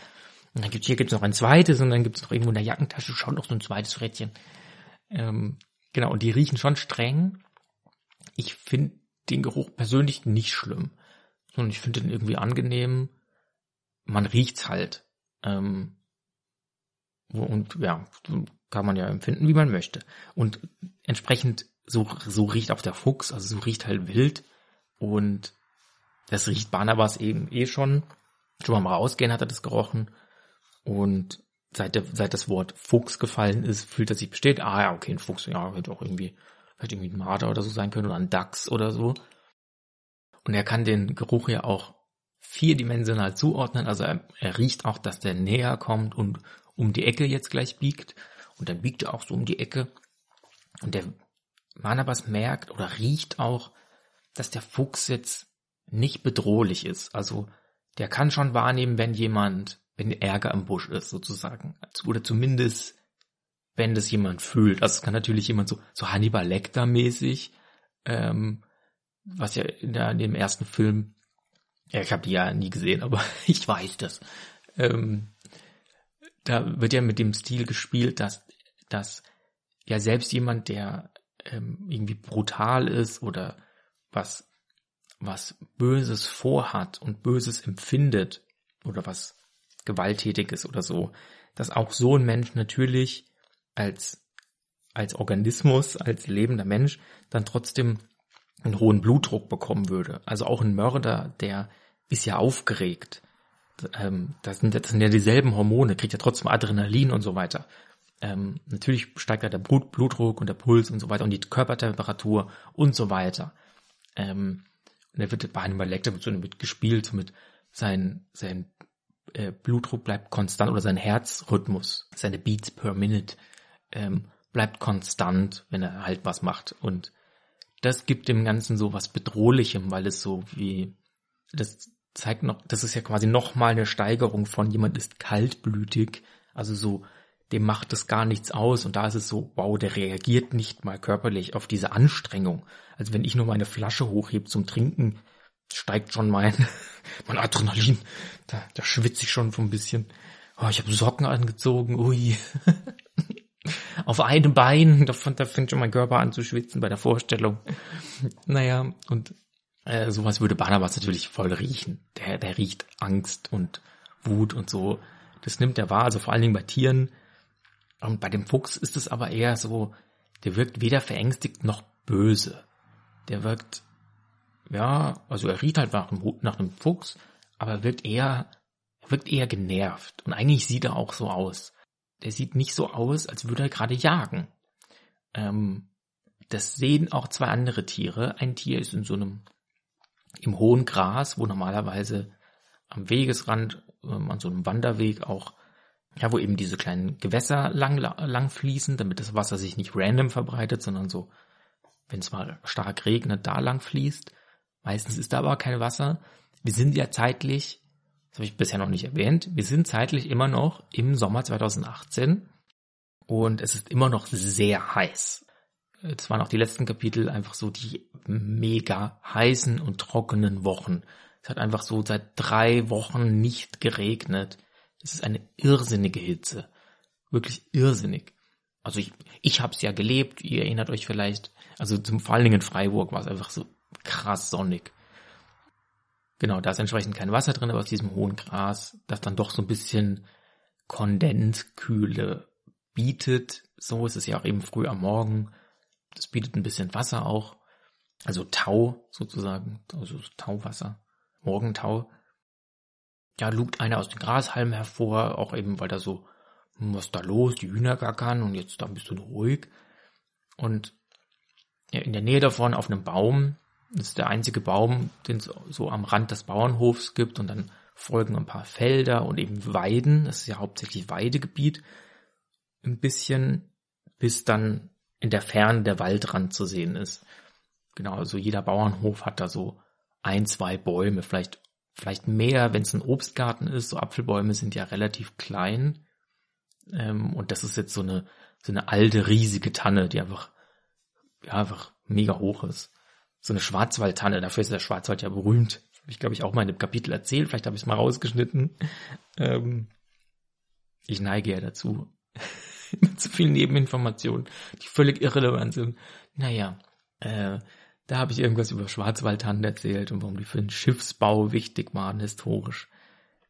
Und dann gibt's hier gibt's noch ein zweites und dann gibt's noch irgendwo in der Jackentasche schon noch so ein zweites Frettchen. Ähm, genau, und die riechen schon streng. Ich finde den Geruch persönlich nicht schlimm. Und ich finde den irgendwie angenehm. Man riecht's halt. Ähm, und ja, kann man ja empfinden, wie man möchte. Und entsprechend so, so riecht auch der Fuchs, also so riecht halt wild. Und das riecht Barnabas eben eh schon. Schon mal rausgehen hat er das gerochen. Und seit, der, seit das Wort Fuchs gefallen ist, fühlt er sich bestätigt, ah ja, okay, ein Fuchs, ja, hätte auch irgendwie, vielleicht irgendwie ein Marder oder so sein können oder ein Dachs oder so. Und er kann den Geruch ja auch vierdimensional zuordnen, also er, er riecht auch, dass der näher kommt und um die Ecke jetzt gleich biegt. Und dann biegt er auch so um die Ecke. Und der Manabas merkt oder riecht auch, dass der Fuchs jetzt nicht bedrohlich ist. Also der kann schon wahrnehmen, wenn jemand wenn Ärger im Busch ist, sozusagen. Oder zumindest, wenn das jemand fühlt. Also es kann natürlich jemand so, so Hannibal Lecter mäßig, ähm, was ja in, der, in dem ersten Film, ja, ich habe die ja nie gesehen, aber ich weiß das. Ähm, da wird ja mit dem Stil gespielt, dass, dass ja selbst jemand, der ähm, irgendwie brutal ist oder was, was Böses vorhat und Böses empfindet oder was gewalttätig ist oder so, dass auch so ein Mensch natürlich als, als Organismus, als lebender Mensch dann trotzdem einen hohen Blutdruck bekommen würde. Also auch ein Mörder, der ist ja aufgeregt. Ähm, das, sind, das sind ja dieselben Hormone, kriegt ja trotzdem Adrenalin und so weiter. Ähm, natürlich steigt da der Blut, Blutdruck und der Puls und so weiter und die Körpertemperatur und so weiter. Ähm, und er wird bei einem Lecter mit so mit gespielt, mit sein, sein äh, Blutdruck bleibt konstant oder sein Herzrhythmus, seine Beats per Minute ähm, bleibt konstant, wenn er halt was macht. Und das gibt dem Ganzen so was Bedrohlichem, weil es so wie, das zeigt noch, das ist ja quasi nochmal eine Steigerung von jemand ist kaltblütig, also so, dem macht es gar nichts aus und da ist es so, wow, der reagiert nicht mal körperlich auf diese Anstrengung. Also wenn ich nur meine Flasche hochhebe zum Trinken, steigt schon mein, mein Adrenalin. Da, da schwitze ich schon so ein bisschen. Oh, ich habe Socken angezogen, ui. Auf einem Bein, da, da fängt schon mein Körper an zu schwitzen bei der Vorstellung. Naja, und äh, sowas würde Barnabas natürlich voll riechen. Der, der riecht Angst und Wut und so. Das nimmt er wahr, also vor allen Dingen bei Tieren. Und bei dem Fuchs ist es aber eher so, der wirkt weder verängstigt noch böse. Der wirkt ja, also er riecht halt nach einem, nach einem Fuchs, aber er wirkt eher, er wirkt eher genervt. Und eigentlich sieht er auch so aus. Der sieht nicht so aus, als würde er gerade jagen. Ähm, das sehen auch zwei andere Tiere. Ein Tier ist in so einem, im hohen Gras, wo normalerweise am Wegesrand, ähm, an so einem Wanderweg auch, ja, wo eben diese kleinen Gewässer lang, lang fließen, damit das Wasser sich nicht random verbreitet, sondern so, wenn es mal stark regnet, da lang fließt. Meistens ist da aber kein Wasser. Wir sind ja zeitlich, das habe ich bisher noch nicht erwähnt, wir sind zeitlich immer noch im Sommer 2018 und es ist immer noch sehr heiß. Es waren auch die letzten Kapitel einfach so die mega heißen und trockenen Wochen. Es hat einfach so seit drei Wochen nicht geregnet. Es ist eine irrsinnige Hitze. Wirklich irrsinnig. Also ich, ich habe es ja gelebt, ihr erinnert euch vielleicht. Also zum vor allen Dingen in Freiburg war es einfach so krass sonnig. Genau, da ist entsprechend kein Wasser drin, aber aus diesem hohen Gras, das dann doch so ein bisschen Kondenskühle bietet. So ist es ja auch eben früh am Morgen. Das bietet ein bisschen Wasser auch. Also Tau sozusagen, also Tauwasser, Morgentau. Ja, lugt einer aus den Grashalmen hervor, auch eben, weil da so, was ist da los, die Hühner gackern und jetzt da ein bisschen ruhig. Und in der Nähe davon auf einem Baum, das ist der einzige Baum, den es so am Rand des Bauernhofs gibt und dann folgen ein paar Felder und eben Weiden, das ist ja hauptsächlich Weidegebiet ein bisschen, bis dann in der Ferne der Waldrand zu sehen ist. Genau, also jeder Bauernhof hat da so ein, zwei Bäume, vielleicht, vielleicht mehr, wenn es ein Obstgarten ist. So Apfelbäume sind ja relativ klein. Ähm, und das ist jetzt so eine, so eine alte, riesige Tanne, die einfach, ja, einfach mega hoch ist. So eine Schwarzwaldtanne, dafür ist der Schwarzwald ja berühmt. Habe ich, glaube ich, auch mal in dem Kapitel erzählt, vielleicht habe ich es mal rausgeschnitten. Ähm, ich neige ja dazu, mit zu vielen Nebeninformationen, die völlig irrelevant sind. Naja, äh, da habe ich irgendwas über Schwarzwaldhand erzählt und warum die für den Schiffsbau wichtig waren, historisch.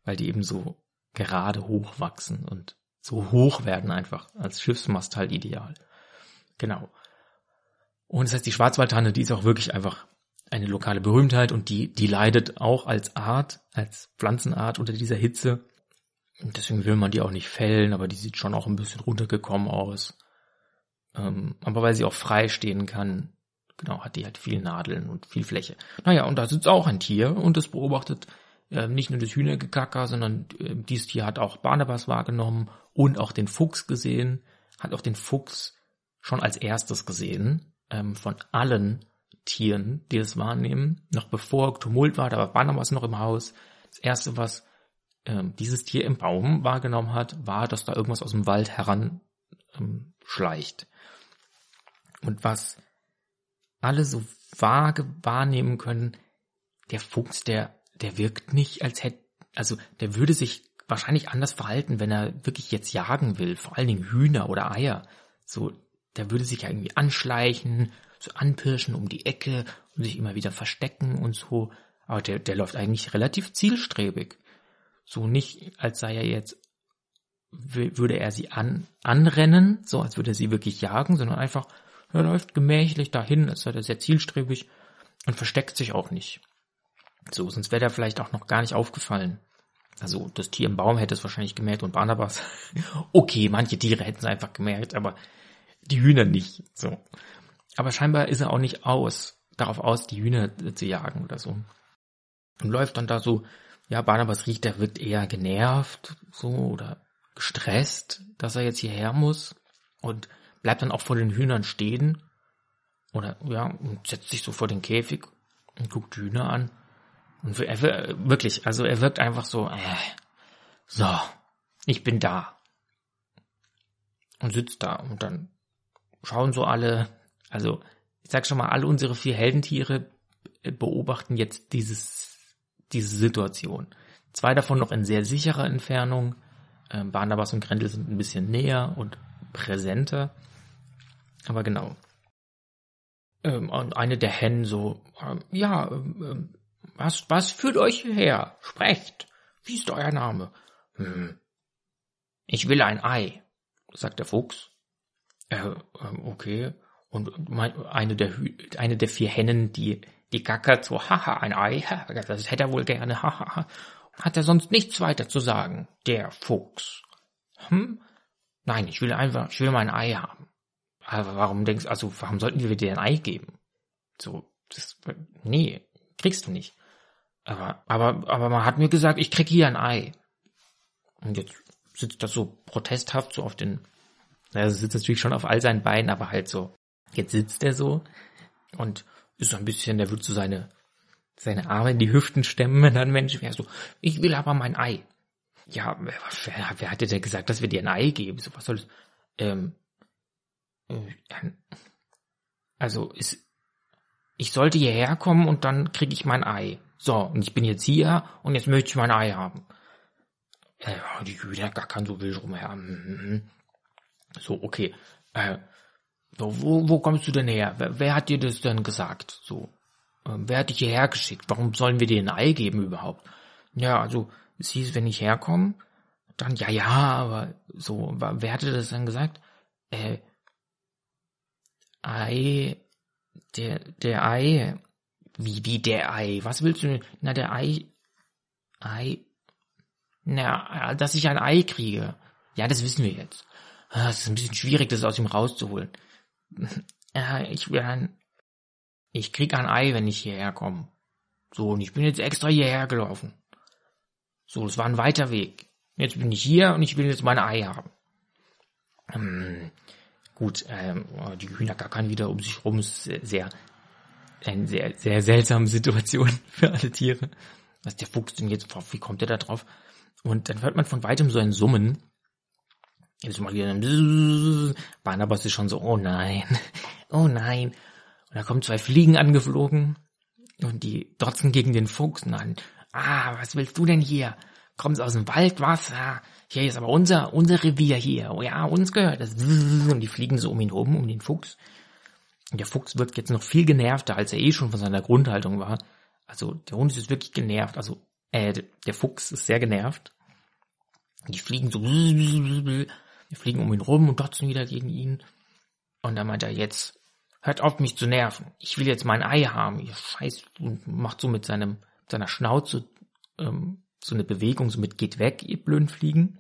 Weil die eben so gerade hochwachsen und so hoch werden einfach. Als Schiffsmast halt ideal. Genau. Und das heißt, die Schwarzwaldtanne, die ist auch wirklich einfach eine lokale Berühmtheit und die, die leidet auch als Art, als Pflanzenart unter dieser Hitze. Deswegen will man die auch nicht fällen, aber die sieht schon auch ein bisschen runtergekommen aus. Ähm, aber weil sie auch frei stehen kann, genau, hat die halt viel Nadeln und viel Fläche. Naja, und da sitzt auch ein Tier und es beobachtet äh, nicht nur das Hühnergekacker, sondern äh, dieses Tier hat auch Barnabas wahrgenommen und auch den Fuchs gesehen, hat auch den Fuchs schon als erstes gesehen, ähm, von allen Tieren, die es wahrnehmen. Noch bevor Tumult war, da war Barnabas noch im Haus. Das erste, was ähm, dieses Tier im Baum wahrgenommen hat, war, dass da irgendwas aus dem Wald heran ähm. Und was alle so vage wahrnehmen können, der Fuchs, der, der wirkt nicht, als hätte, also der würde sich wahrscheinlich anders verhalten, wenn er wirklich jetzt jagen will, vor allen Dingen Hühner oder Eier. So, der würde sich ja irgendwie anschleichen, so anpirschen um die Ecke und sich immer wieder verstecken und so. Aber der, der läuft eigentlich relativ zielstrebig. So nicht, als sei er jetzt, würde er sie an, anrennen, so als würde er sie wirklich jagen, sondern einfach, er läuft gemächlich dahin, als sei er sehr zielstrebig und versteckt sich auch nicht. So, sonst wäre er vielleicht auch noch gar nicht aufgefallen. Also das Tier im Baum hätte es wahrscheinlich gemerkt und Barnabas. okay, manche Tiere hätten es einfach gemerkt, aber die Hühner nicht. So. Aber scheinbar ist er auch nicht aus, darauf aus, die Hühner zu jagen oder so. Und läuft dann da so ja, Barnabas riecht, der wirkt eher genervt, so, oder gestresst, dass er jetzt hierher muss und bleibt dann auch vor den Hühnern stehen oder, ja, und setzt sich so vor den Käfig und guckt die Hühner an. Und er wirklich, also er wirkt einfach so, äh, so, ich bin da. Und sitzt da und dann schauen so alle, also ich sag schon mal, alle unsere vier Heldentiere beobachten jetzt dieses diese Situation. Zwei davon noch in sehr sicherer Entfernung. Ähm, Barnabas und Grendel sind ein bisschen näher und präsenter. Aber genau. Ähm, und eine der Hennen so, ähm, ja, ähm, ähm, was, was führt euch hierher? Sprecht. Wie ist euer Name? Hm. Ich will ein Ei, sagt der Fuchs. Äh, ähm, okay. Und mein, eine der, eine der vier Hennen, die die gackert so, haha, ein Ei, das hätte er wohl gerne, haha. Hat er sonst nichts weiter zu sagen, der Fuchs? Hm? Nein, ich will einfach, ich will mein Ei haben. aber warum denkst also warum sollten wir dir ein Ei geben? So, das, nee, kriegst du nicht. Aber, aber, aber man hat mir gesagt, ich krieg hier ein Ei. Und jetzt sitzt das so protesthaft so auf den, also sitzt natürlich schon auf all seinen Beinen, aber halt so, jetzt sitzt er so und ist so ein bisschen, der wird so seine, seine Arme in die Hüften stemmen, wenn ein Mensch wäre so, ich will aber mein Ei. Ja, wer, wer, wer hatte denn gesagt, dass wir dir ein Ei geben? So, was soll das? Ähm, äh, also ist, ich sollte hierher kommen und dann kriege ich mein Ei. So, und ich bin jetzt hier und jetzt möchte ich mein Ei haben. Äh, die Hühner gackern so wild rumher. Mhm. So, okay. Äh, so, wo, wo kommst du denn her? Wer, wer hat dir das denn gesagt? So, äh, wer hat dich hierher geschickt? Warum sollen wir dir ein Ei geben überhaupt? Ja, also, es hieß, wenn ich herkomme, dann, ja, ja, aber so, wer hatte das dann gesagt? Äh, Ei, der, der Ei, wie, wie der Ei? Was willst du? Na, der Ei, Ei, na, dass ich ein Ei kriege. Ja, das wissen wir jetzt. Ah, es ist ein bisschen schwierig, das aus ihm rauszuholen. Ja, ich ein, ich krieg ein Ei, wenn ich hierher komme. So, und ich bin jetzt extra hierher gelaufen. So, es war ein weiter Weg. Jetzt bin ich hier und ich will jetzt mein Ei haben. Hm, gut, ähm, die Hühner gackern wieder um sich rum. Es ist sehr, eine sehr, sehr seltsame Situation für alle Tiere. Was der Fuchs denn jetzt, wie kommt er da drauf? Und dann hört man von weitem so ein Summen. Jetzt mal wieder Barnabas ist schon so, oh nein, oh nein. Und da kommen zwei Fliegen angeflogen und die dotzen gegen den Fuchs und dann, ah, was willst du denn hier? Kommst aus dem Wald, was? Ah, hier ist aber unser, unser Revier hier. Oh ja, uns gehört das. Und die fliegen so um ihn rum, um den Fuchs. Und der Fuchs wirkt jetzt noch viel genervter, als er eh schon von seiner Grundhaltung war. Also der Hund ist jetzt wirklich genervt. Also äh, der Fuchs ist sehr genervt. Die fliegen so, die fliegen um ihn rum und dotzen wieder gegen ihn. Und dann meint er jetzt, hört auf mich zu nerven. Ich will jetzt mein Ei haben. Ihr Scheiß und macht so mit seinem seiner Schnauze ähm, so eine Bewegung, so mit geht weg, ihr blöden Fliegen.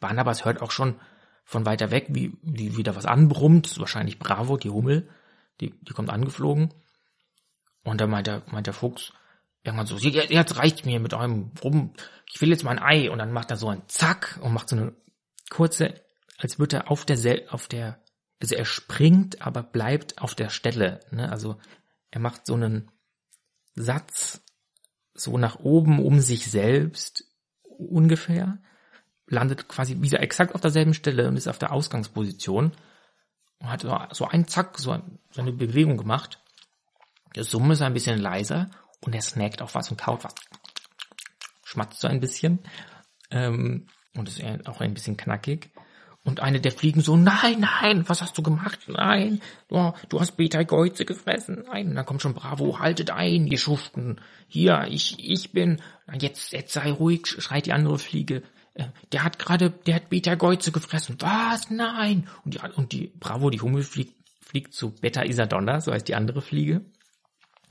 Barnabas hört auch schon von weiter weg, wie, wie wieder was anbrummt. wahrscheinlich Bravo, die Hummel, die, die kommt angeflogen. Und dann meint der, meint der Fuchs, irgendwann so, jetzt reicht mir mit eurem rum, ich will jetzt mein Ei und dann macht er so ein Zack und macht so eine kurze, als würde er auf der, auf der, also er springt, aber bleibt auf der Stelle, ne? also er macht so einen Satz so nach oben um sich selbst ungefähr, landet quasi wieder exakt auf derselben Stelle und ist auf der Ausgangsposition und hat so einen Zack, so, eine Bewegung gemacht. Der Summe ist ein bisschen leiser und er snackt auch was und kaut was. Schmatzt so ein bisschen. Ähm, und ist auch ein bisschen knackig. Und eine der Fliegen so, nein, nein, was hast du gemacht? Nein, du, du hast Beta-Geuze gefressen. Nein, und dann kommt schon Bravo, haltet ein, ihr Schuften. Hier, ich, ich bin, jetzt, jetzt sei ruhig, schreit die andere Fliege. Äh, der hat gerade, der hat Beta-Geuze gefressen. Was? Nein. Und die, und die Bravo, die Hummel fliegt, fliegt zu Beta Isadonna, so heißt die andere Fliege.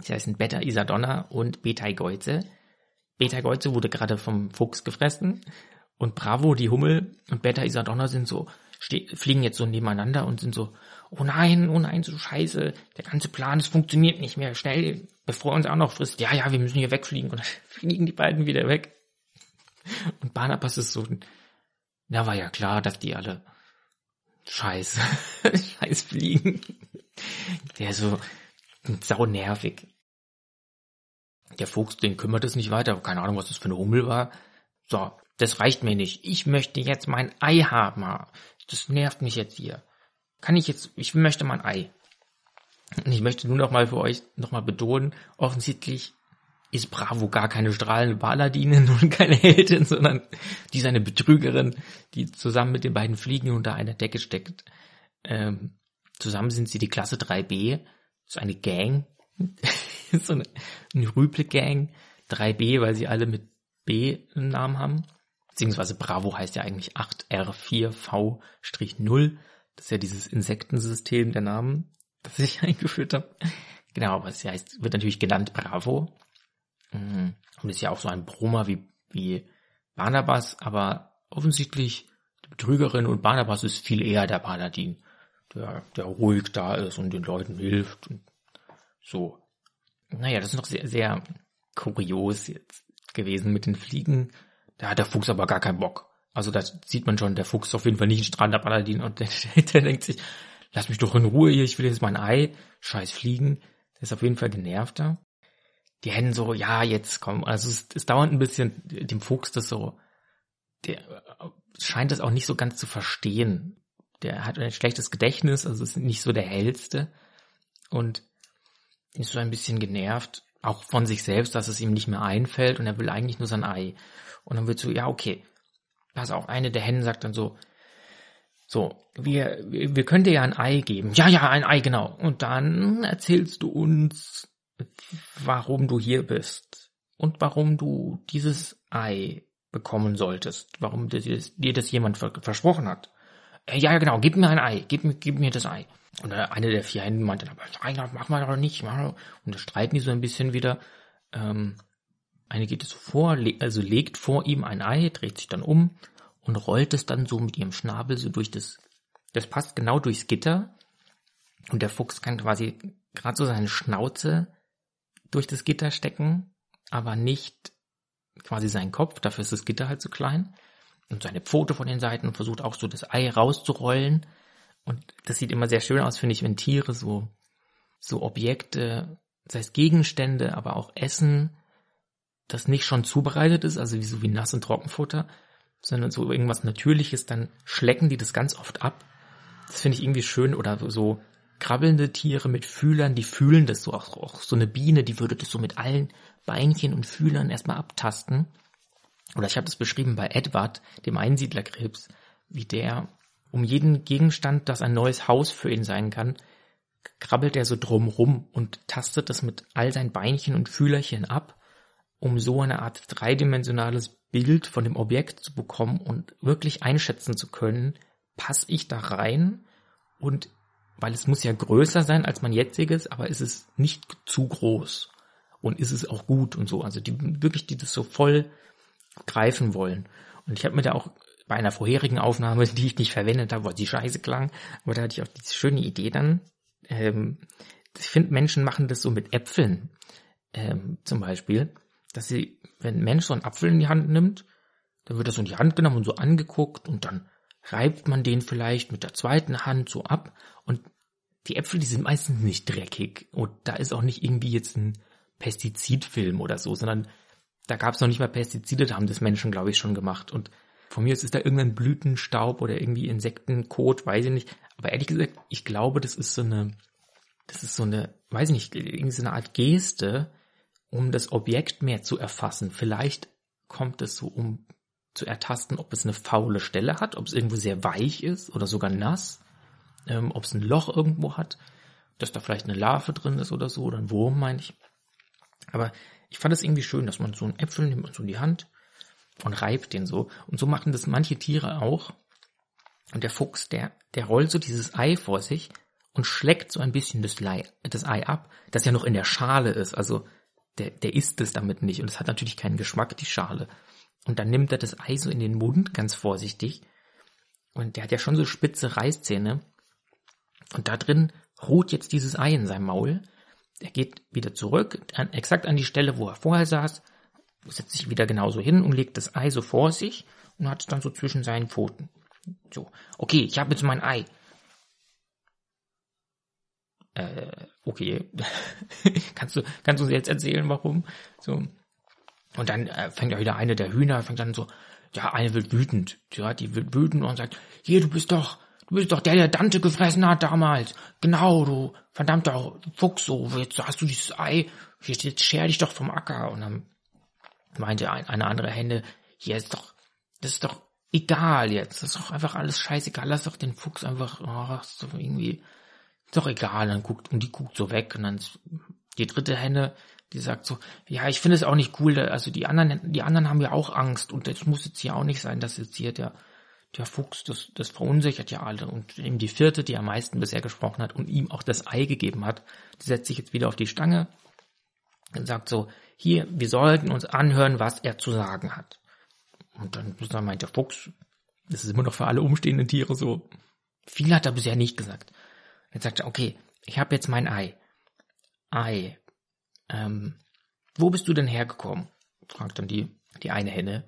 Sie heißen Beta Isadonna und Beta Geuze. Beta Geuze wurde gerade vom Fuchs gefressen und Bravo, die Hummel und Beta Isadonna sind so, fliegen jetzt so nebeneinander und sind so, oh nein, oh nein, so scheiße, der ganze Plan, es funktioniert nicht mehr, schnell, bevor er uns auch noch frisst. Ja, ja, wir müssen hier wegfliegen und dann fliegen die beiden wieder weg. Und Barnabas ist so, na war ja klar, dass die alle scheiße, scheiß fliegen. Der ist so, sau nervig. Der Fuchs, den kümmert es nicht weiter. Keine Ahnung, was das für eine Hummel war. So, das reicht mir nicht. Ich möchte jetzt mein Ei haben. Das nervt mich jetzt hier. Kann ich jetzt, ich möchte mein Ei. Und ich möchte nur noch mal für euch noch mal betonen, offensichtlich ist Bravo gar keine strahlende Paladinin und keine Heldin, sondern die ist eine Betrügerin, die zusammen mit den beiden Fliegen unter einer Decke steckt. Ähm, zusammen sind sie die Klasse 3b ist eine Gang, so eine, eine Rüple-Gang, 3B, weil sie alle mit B im Namen haben. Beziehungsweise Bravo heißt ja eigentlich 8R4V-0. Das ist ja dieses Insektensystem der Namen, das ich eingeführt habe. Genau, aber es heißt, wird natürlich genannt Bravo. Mhm. Und ist ja auch so ein Brummer wie, wie Barnabas, aber offensichtlich die Betrügerin und Barnabas ist viel eher der Paladin. der, der ruhig da ist und den Leuten hilft und so. Naja, das ist noch sehr, sehr kurios jetzt gewesen mit den Fliegen. Da hat der Fuchs aber gar keinen Bock. Also da sieht man schon, der Fuchs ist auf jeden Fall nicht ein strahlender Paladin und der, der denkt sich, lass mich doch in Ruhe hier, ich will jetzt mein Ei, scheiß Fliegen. Der ist auf jeden Fall genervter. Die Hennen so, ja, jetzt komm, also es, es dauert ein bisschen, dem Fuchs das so, der scheint das auch nicht so ganz zu verstehen. Der hat ein schlechtes Gedächtnis, also ist nicht so der hellste und ist so ein bisschen genervt, auch von sich selbst, dass es ihm nicht mehr einfällt und er will eigentlich nur sein Ei. Und dann wird so, ja, okay, pass auf, eine der Hennen sagt dann so, so, wir, wir können dir ja ein Ei geben. Ja, ja, ein Ei, genau. Und dann erzählst du uns, warum du hier bist und warum du dieses Ei bekommen solltest, warum dir das, dir das jemand versprochen hat. Äh, ja, genau, gib mir ein Ei, gib, gib mir das Ei. Und eine der vier Hennen meinte, aber nein, mach mal doch nicht. Und da streiten die so ein bisschen wieder. Ähm, eine geht es so vor, also legt vor ihm ein Ei, dreht sich dann um und rollt es dann so mit ihrem Schnabel so durch das, das passt genau durchs Gitter. Und der Fuchs kann quasi gerade so seine Schnauze durch das Gitter stecken, aber nicht quasi seinen Kopf, dafür ist das Gitter halt zu klein. Und seine Pfote von den Seiten und versucht auch so das Ei rauszurollen. Und das sieht immer sehr schön aus, finde ich, wenn Tiere so, so Objekte, das heißt Gegenstände, aber auch Essen, das nicht schon zubereitet ist, also wie so wie Nass- und Trockenfutter, sondern so irgendwas Natürliches, dann schlecken die das ganz oft ab. Das finde ich irgendwie schön oder so krabbelnde Tiere mit Fühlern, die fühlen das so, auch, auch so eine Biene, die würde das so mit allen Beinchen und Fühlern erstmal abtasten. Oder ich habe das beschrieben bei Edward, dem Einsiedlerkrebs, wie der um jeden Gegenstand, das ein neues Haus für ihn sein kann, krabbelt er so drumrum und tastet das mit all seinen Beinchen und Fühlerchen ab, um so eine Art dreidimensionales Bild von dem Objekt zu bekommen und wirklich einschätzen zu können, passe ich da rein und weil es muss ja größer sein als mein jetziges, aber ist es nicht zu groß und ist es auch gut und so. Also die wirklich, die das so voll greifen wollen. Und ich habe mir da auch bei einer vorherigen Aufnahme, die ich nicht verwendet habe, weil sie scheiße klang, aber da hatte ich auch diese schöne Idee dann. Ähm, ich finde, Menschen machen das so mit Äpfeln ähm, zum Beispiel, dass sie, wenn ein Mensch so einen Apfel in die Hand nimmt, dann wird das so in die Hand genommen und so angeguckt und dann reibt man den vielleicht mit der zweiten Hand so ab und die Äpfel, die sind meistens nicht dreckig und da ist auch nicht irgendwie jetzt ein Pestizidfilm oder so, sondern da gab es noch nicht mal Pestizide, da haben das Menschen, glaube ich, schon gemacht. Und von mir ist da irgendein Blütenstaub oder irgendwie Insektenkot, weiß ich nicht. Aber ehrlich gesagt, ich glaube, das ist so eine, das ist so eine, weiß ich nicht, irgendwie so eine Art Geste, um das Objekt mehr zu erfassen. Vielleicht kommt es so, um zu ertasten, ob es eine faule Stelle hat, ob es irgendwo sehr weich ist oder sogar nass, ähm, ob es ein Loch irgendwo hat, dass da vielleicht eine Larve drin ist oder so, oder ein Wurm, meine ich. Aber ich fand es irgendwie schön, dass man so einen Äpfel nimmt und so in die Hand und reibt den so. Und so machen das manche Tiere auch. Und der Fuchs, der, der rollt so dieses Ei vor sich und schlägt so ein bisschen das, Ei, das Ei ab, das ja noch in der Schale ist. Also der, der isst es damit nicht. Und es hat natürlich keinen Geschmack, die Schale. Und dann nimmt er das Ei so in den Mund, ganz vorsichtig. Und der hat ja schon so spitze Reißzähne. Und da drin ruht jetzt dieses Ei in seinem Maul. Er geht wieder zurück, an, exakt an die Stelle, wo er vorher saß, setzt sich wieder genauso hin und legt das Ei so vor sich und hat es dann so zwischen seinen Pfoten. So, okay, ich habe jetzt mein Ei. Äh, okay. kannst du, kannst du jetzt erzählen, warum? So. Und dann äh, fängt ja wieder eine der Hühner, fängt dann so, ja, eine wird wütend. Ja, die wird wütend und sagt, hier, du bist doch, Du bist doch der, der Dante gefressen hat damals. Genau, du verdammter Fuchs, so, jetzt hast du dieses Ei, jetzt scher dich doch vom Acker. Und dann meinte eine andere Hände, hier ist doch, das ist doch egal jetzt, das ist doch einfach alles scheißegal, lass doch den Fuchs einfach, oh, ist doch irgendwie, ist doch egal, dann guckt, und die guckt so weg, und dann die dritte Henne, die sagt so, ja, ich finde es auch nicht cool, also die anderen, die anderen haben ja auch Angst, und das muss jetzt hier auch nicht sein, dass jetzt hier der, der Fuchs, das, das verunsichert ja alle. Und eben die vierte, die am meisten bisher gesprochen hat und ihm auch das Ei gegeben hat, die setzt sich jetzt wieder auf die Stange und sagt so, hier, wir sollten uns anhören, was er zu sagen hat. Und dann, dann meint der Fuchs, das ist immer noch für alle umstehenden Tiere so, viel hat er bisher nicht gesagt. Jetzt sagt er, okay, ich habe jetzt mein Ei. Ei. Ähm, wo bist du denn hergekommen? Fragt dann die, die eine Henne.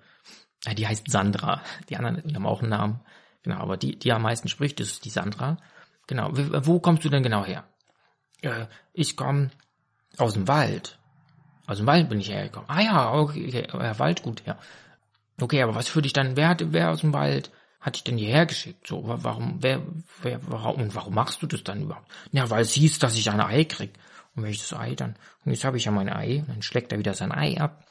Äh, die heißt Sandra. Die anderen die haben auch einen Namen. Genau, aber die, die am meisten spricht, ist die Sandra. Genau, wo kommst du denn genau her? Äh, ich komme aus dem Wald. Aus dem Wald bin ich hergekommen. Ah ja, okay, okay ja, Wald, gut, ja. Okay, aber was für dich dann, wer, wer aus dem Wald hat dich denn hierher geschickt? So, warum, wer, wer, warum, und warum machst du das dann überhaupt? Ja, weil es hieß, dass ich ein Ei krieg. Und wenn ich das Ei dann, und jetzt habe ich ja mein Ei, dann schlägt er wieder sein Ei ab.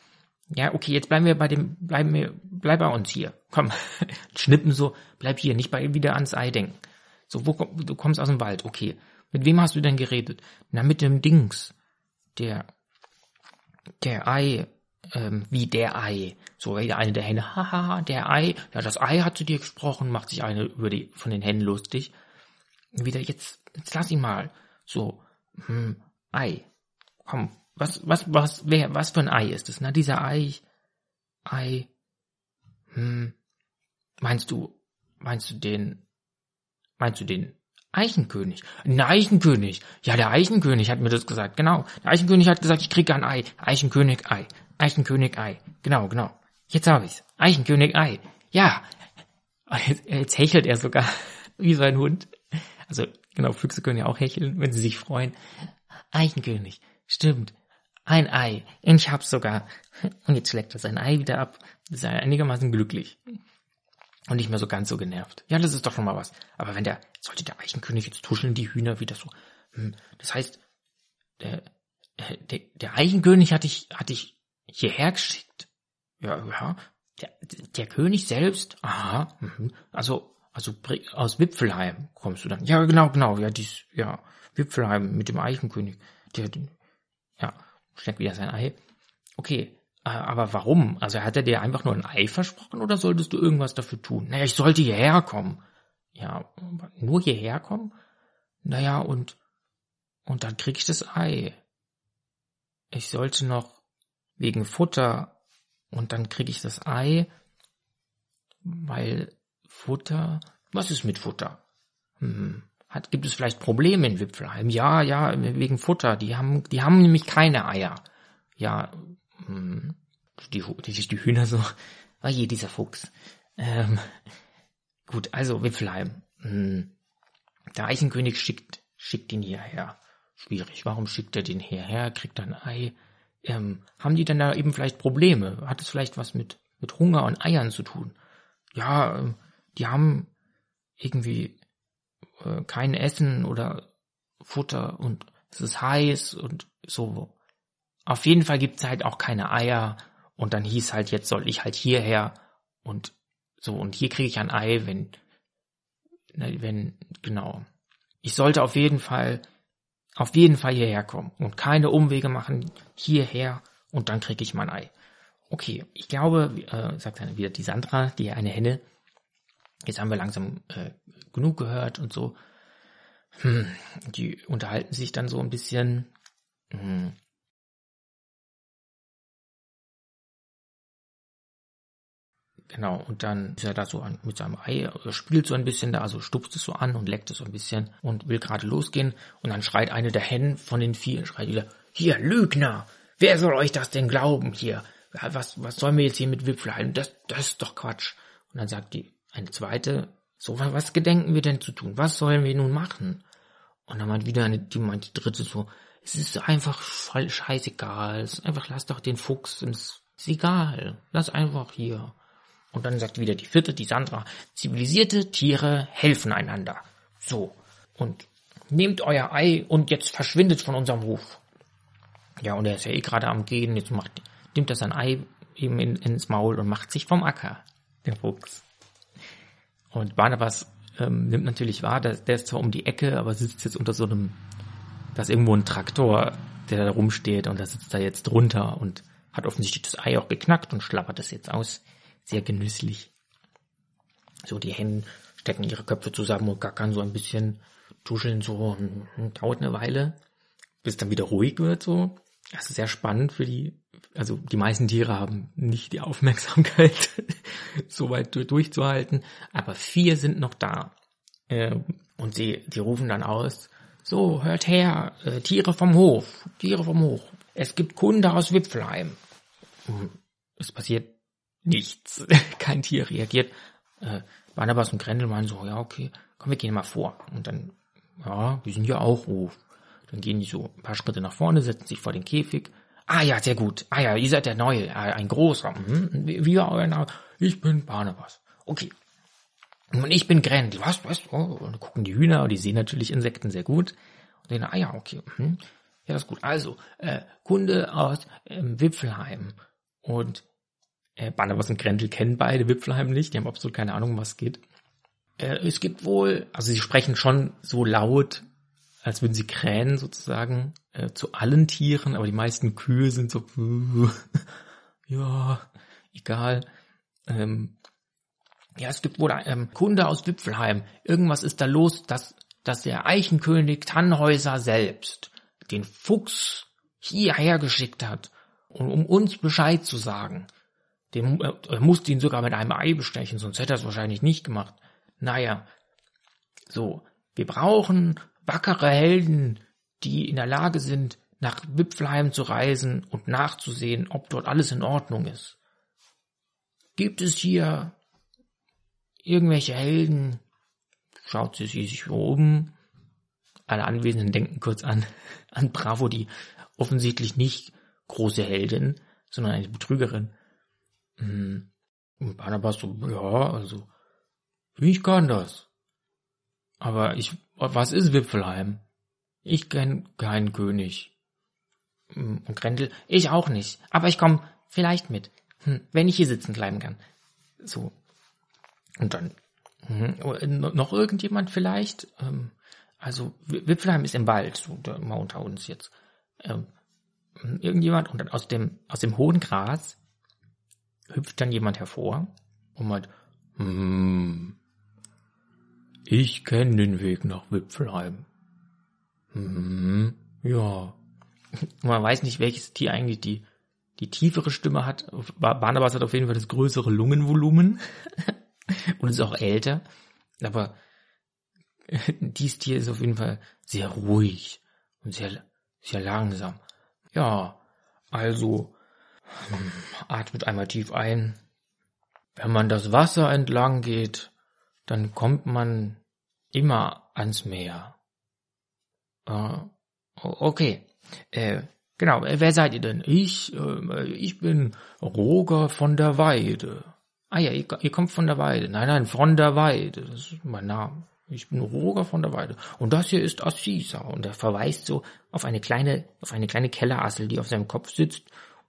Ja, okay, jetzt bleiben wir bei dem, bleiben wir, bleib bei uns hier. Komm, schnippen so, bleib hier, nicht bei wieder ans Ei denken. So, wo du kommst aus dem Wald, okay. Mit wem hast du denn geredet? Na, mit dem Dings. Der, der Ei, ähm, wie der Ei. So, wie eine der Henne, haha, der Ei. Ja, das Ei hat zu dir gesprochen, macht sich eine über die, von den Hennen lustig. Wieder, jetzt, jetzt lass ihn mal. So, hm, Ei. Komm, was, was, was, wer, was für ein Ei ist es? Na, dieser Ei, Ei, hm, meinst du, meinst du den, meinst du den Eichenkönig? Ein Eichenkönig. Ja, der Eichenkönig hat mir das gesagt, genau. Der Eichenkönig hat gesagt, ich kriege ein Ei. Eichenkönig, Ei. Eichenkönig, Ei. Genau, genau. Jetzt habe ich's. Eichenkönig, Ei. Ja. Jetzt, hechelt er sogar wie sein Hund. Also, genau, Füchse können ja auch hecheln, wenn sie sich freuen. Eichenkönig. Stimmt ein Ei. Ich hab's sogar. Und jetzt schlägt er sein Ei wieder ab. Ist er einigermaßen glücklich. Und nicht mehr so ganz so genervt. Ja, das ist doch schon mal was. Aber wenn der, sollte der Eichenkönig jetzt tuscheln, die Hühner wieder so. Hm, das heißt, der, der, der Eichenkönig hatte ich, hatte ich hierher geschickt. Ja, ja. Der, der König selbst? Aha. Mhm. Also, also aus Wipfelheim kommst du dann. Ja, genau, genau. Ja, dies, ja. Wipfelheim mit dem Eichenkönig. Der, ja steckt wieder sein Ei. Okay, äh, aber warum? Also hat er dir einfach nur ein Ei versprochen oder solltest du irgendwas dafür tun? Naja, ich sollte hierher kommen. Ja, nur hierher kommen? Naja, und, und dann krieg ich das Ei. Ich sollte noch wegen Futter und dann krieg ich das Ei, weil Futter, was ist mit Futter? Hm, hat, gibt es vielleicht Probleme in Wipfelheim? Ja, ja, wegen Futter. Die haben, die haben nämlich keine Eier. Ja, hm, die, die, die Hühner so. Oh je, dieser Fuchs. Ähm, gut, also Wipfelheim. Hm, der Eichenkönig schickt, schickt ihn hierher. Schwierig. Warum schickt er den hierher? Kriegt ein Ei? Ähm, haben die denn da eben vielleicht Probleme? Hat es vielleicht was mit, mit Hunger und Eiern zu tun? Ja, ähm, die haben irgendwie äh, kein Essen oder Futter und es ist heiß und so. Auf jeden Fall gibt's halt auch keine Eier und dann hieß halt, jetzt soll ich halt hierher und so und hier kriege ich ein Ei, wenn, wenn, genau. Ich sollte auf jeden Fall, auf jeden Fall hierher kommen und keine Umwege machen, hierher und dann kriege ich mein Ei. Okay, ich glaube, äh, sagt dann wieder die Sandra, die eine Henne, jetzt haben wir langsam äh, genug gehört und so. Hm, die unterhalten sich dann so ein bisschen. Hm. Genau, und dann ist er da so an, mit seinem Ei, spielt so ein bisschen da, also stupst es so an und leckt es so ein bisschen und will gerade losgehen. Und dann schreit eine der Hennen von den vielen, schreit wieder, hier, Lügner! Wer soll euch das denn glauben hier? Was, was sollen wir jetzt hier mit Wipfel halten? Das, das ist doch Quatsch. Und dann sagt die, eine zweite, so, was gedenken wir denn zu tun? Was sollen wir nun machen? Und dann meint wieder eine, die meint die dritte so, es ist einfach scheißegal, es ist einfach lass doch den Fuchs, es ist egal, lass einfach hier. Und dann sagt wieder die vierte, die Sandra, zivilisierte Tiere helfen einander. So. Und nehmt euer Ei und jetzt verschwindet von unserem Hof. Ja, und er ist ja eh gerade am Gehen, jetzt macht, nimmt er sein Ei eben in, ins Maul und macht sich vom Acker, den Fuchs. Und Barnabas ähm, nimmt natürlich wahr, der, der ist zwar um die Ecke, aber sitzt jetzt unter so einem, da ist irgendwo ein Traktor, der da rumsteht und da sitzt er jetzt drunter und hat offensichtlich das Ei auch geknackt und schlappert es jetzt aus. Sehr genüsslich. So, die Hennen stecken ihre Köpfe zusammen und gackern so ein bisschen, tuscheln so, dauert eine Weile, bis dann wieder ruhig wird so. Das ist sehr spannend für die, also die meisten Tiere haben nicht die Aufmerksamkeit, so weit durchzuhalten, aber vier sind noch da. Äh, und sie, die rufen dann aus, so, hört her, äh, Tiere vom Hof, Tiere vom Hof. Es gibt Kunde aus Wipfelheim. Hm, es passiert nichts. Kein Tier reagiert. Äh, Barnabas und Grendel meinen so, ja, okay, komm, wir gehen mal vor. Und dann, ja, wir sind ja auch Hof. Dann gehen die so ein paar Schritte nach vorne, setzen sich vor den Käfig. Ah ja, sehr gut. Ah ja, ihr seid der Neue, ah, ein großer. Mhm. Wie war euer Name? Ich bin Barnabas. Okay. Und ich bin Grendel. Was, was? Oh, und dann gucken die Hühner die sehen natürlich Insekten sehr gut. Und dann, ah ja, okay. Mhm. Ja, das ist gut. Also, äh, Kunde aus ähm, Wipfelheim. Und äh, Barnabas und Grendel kennen beide Wipfelheim nicht. Die haben absolut keine Ahnung, was geht. Äh, es gibt wohl, also sie sprechen schon so laut, als würden sie krähen sozusagen, äh, zu allen Tieren, aber die meisten Kühe sind so, ja, egal. Ähm, ja, es gibt wohl ähm, Kunde aus Wipfelheim. Irgendwas ist da los, dass, dass der Eichenkönig Tannhäuser selbst den Fuchs hierher geschickt hat, um, um uns Bescheid zu sagen. Dem, äh, er musste ihn sogar mit einem Ei bestechen, sonst hätte er es wahrscheinlich nicht gemacht. Naja, so, wir brauchen wackere Helden, die in der Lage sind, nach Wipfelheim zu reisen und nachzusehen, ob dort alles in Ordnung ist. Gibt es hier irgendwelche Helden? Schaut sie sich um. Alle Anwesenden denken kurz an, an Bravo, die offensichtlich nicht große Heldin, sondern eine Betrügerin. Hm. Und Barnabas so, ja, also, ich kann das. Aber ich, was ist Wipfelheim? Ich kenn keinen König. Hm, und Grendel, ich auch nicht. Aber ich komme vielleicht mit. Hm, wenn ich hier sitzen bleiben kann. So. Und dann, hm, noch irgendjemand vielleicht? Ähm, also, Wipfelheim ist im Wald, so, da mal unter uns jetzt. Ähm, irgendjemand, und dann aus dem, aus dem hohen Gras hüpft dann jemand hervor und meint, hm, ich kenne den Weg nach Wipfelheim. Hm, ja. Man weiß nicht, welches Tier eigentlich die, die tiefere Stimme hat. Barnabas hat auf jeden Fall das größere Lungenvolumen und ist auch älter. Aber dies Tier ist auf jeden Fall sehr ruhig und sehr, sehr langsam. Ja, also atmet einmal tief ein. Wenn man das Wasser entlang geht, dann kommt man immer ans Meer. Äh, okay. Äh, genau, wer seid ihr denn? Ich, äh, ich bin Roger von der Weide. Ah ja, ihr, ihr kommt von der Weide. Nein, nein, von der Weide. Das ist mein Name. Ich bin Roger von der Weide. Und das hier ist Assisa. Und er verweist so auf eine kleine, auf eine kleine Kellerassel, die auf seinem Kopf sitzt.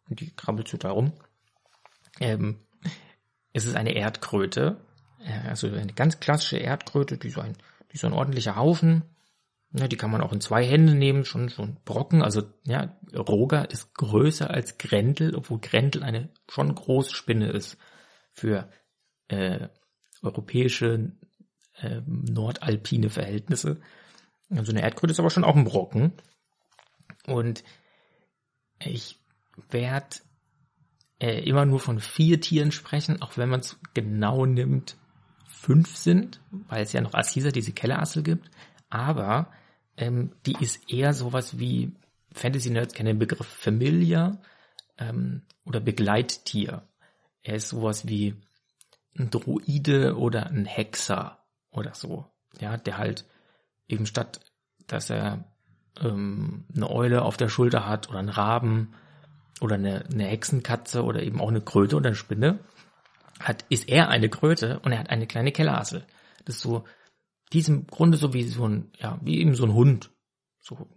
Und die krabbelt so da rum. Ähm, es ist eine Erdkröte. Äh, also eine ganz klassische Erdkröte, die so ein, die so ein ordentlicher Haufen. Ja, die kann man auch in zwei Hände nehmen, schon, schon Brocken. Also, ja, Roger ist größer als Grendel, obwohl Grendel eine schon große Spinne ist für äh, europäische äh, nordalpine Verhältnisse. Also eine Erdkröte ist aber schon auch ein Brocken. Und ich werde äh, immer nur von vier Tieren sprechen, auch wenn man es genau nimmt, fünf sind, weil es ja noch Assisa, diese Kellerassel gibt. Aber ähm, die ist eher sowas wie, Fantasy-Nerds kennen den Begriff Familia ähm, oder Begleittier. Er ist sowas wie ein Druide oder ein Hexer oder so. Ja, der halt eben statt, dass er ähm, eine Eule auf der Schulter hat oder einen Raben oder eine, eine Hexenkatze oder eben auch eine Kröte oder eine Spinne, hat, ist er eine Kröte und er hat eine kleine Kellerassel. Das ist so, diesem Grunde so wie so ein, ja, wie eben so ein Hund. So,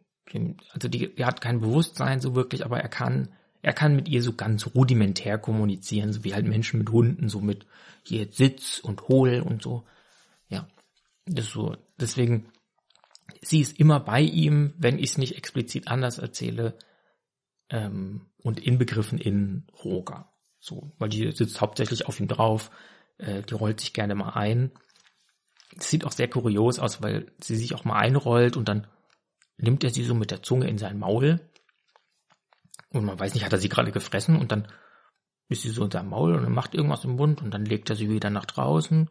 also die, die hat kein Bewusstsein so wirklich, aber er kann, er kann mit ihr so ganz rudimentär kommunizieren, so wie halt Menschen mit Hunden, so mit hier Sitz und Hohl und so. Ja, das ist so. Deswegen, sie ist immer bei ihm, wenn ich es nicht explizit anders erzähle ähm, und inbegriffen in Roger. So, weil die sitzt hauptsächlich auf ihm drauf, äh, die rollt sich gerne mal ein. Das sieht auch sehr kurios aus, weil sie sich auch mal einrollt und dann nimmt er sie so mit der Zunge in sein Maul. Und man weiß nicht, hat er sie gerade gefressen und dann ist sie so in seinem Maul und macht irgendwas im Mund und dann legt er sie wieder nach draußen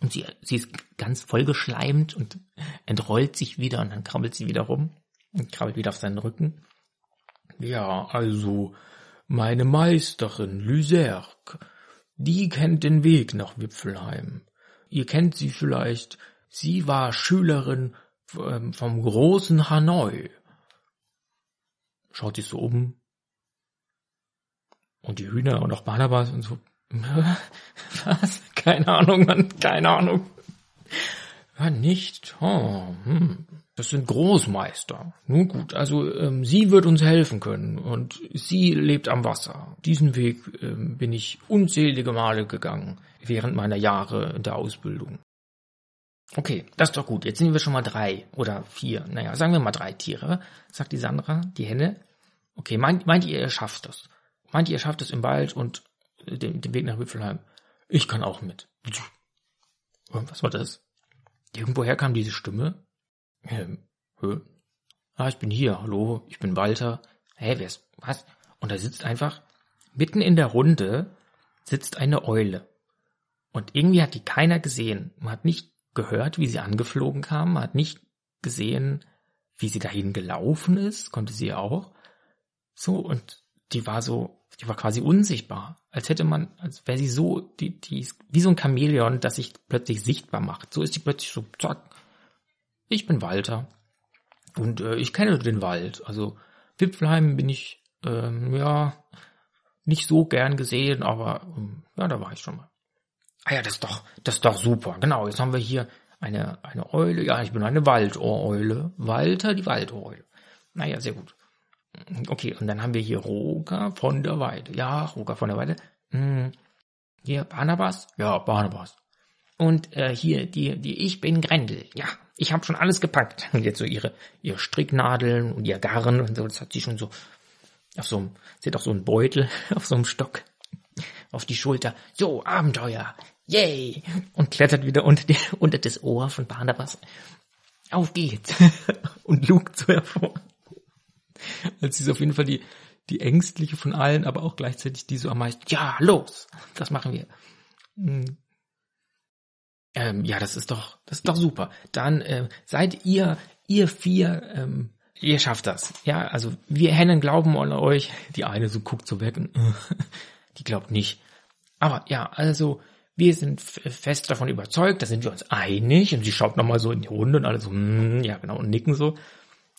Und sie, sie ist ganz vollgeschleimt und entrollt sich wieder und dann krabbelt sie wieder rum und krabbelt wieder auf seinen Rücken. Ja, also, meine Meisterin Lyserk, die kennt den Weg nach Wipfelheim. Ihr kennt sie vielleicht, sie war Schülerin ähm, vom großen Hanoi. Schaut sich so um. Und die Hühner und auch Barnabas und so. Was? Keine Ahnung, Mann, keine Ahnung. Ja, nicht. Oh, hm. Das sind Großmeister. Nun gut, also ähm, sie wird uns helfen können und sie lebt am Wasser. Diesen Weg ähm, bin ich unzählige Male gegangen während meiner Jahre in der Ausbildung. Okay, das ist doch gut. Jetzt sind wir schon mal drei oder vier. Naja, sagen wir mal drei Tiere, sagt die Sandra, die Henne. Okay, meint, meint ihr, ihr schafft das? Meint ihr, ihr schafft es im Wald und den, den Weg nach Wipfelheim? Ich kann auch mit. Was war das? Irgendwoher kam diese Stimme. Ähm? Ah, ich bin hier. Hallo, ich bin Walter. Hä, wer ist, was? Und da sitzt einfach, mitten in der Runde, sitzt eine Eule. Und irgendwie hat die keiner gesehen. Man hat nicht gehört, wie sie angeflogen kam. Man hat nicht gesehen, wie sie dahin gelaufen ist. Konnte sie auch. So, und die war so, die war quasi unsichtbar. Als hätte man, als wäre sie so, die, die ist wie so ein Chamäleon, das sich plötzlich sichtbar macht. So ist sie plötzlich so, zack. Ich bin Walter. Und äh, ich kenne den Wald. Also Wipfelheim bin ich, ähm, ja, nicht so gern gesehen, aber ähm, ja, da war ich schon mal. Ah ja, das ist doch, das ist doch super. Genau, jetzt haben wir hier eine, eine Eule. Ja, ich bin eine Waldohreule. Walter, die Waldohreule. Naja, sehr gut. Okay, und dann haben wir hier Roger von der Weide. Ja, Roger von der Weide. Hm. Hier Barnabas? Ja, Barnabas. Und äh, hier die die ich bin Grendel. Ja, ich habe schon alles gepackt. Und jetzt so ihre ihre Stricknadeln und ihr Garn und so, das hat sie schon so auf so einem, sie hat auch so einen Beutel auf so einem Stock auf die Schulter. So, Abenteuer. Yay! Und klettert wieder unter, die, unter das Ohr von Barnabas. Auf geht's! und lugt so hervor. Also sie ist auf jeden Fall die, die ängstliche von allen, aber auch gleichzeitig die so am meisten, ja, los, das machen wir. Hm. Ähm, ja, das ist doch, das ist doch super. Dann äh, seid ihr, ihr vier, ähm, ihr schafft das. Ja, also wir Hennen glauben an euch. Die eine so guckt so weg und die glaubt nicht. Aber ja, also wir sind fest davon überzeugt, da sind wir uns einig. Und sie schaut nochmal so in die Runde und alle so, mm, ja genau, und nicken so.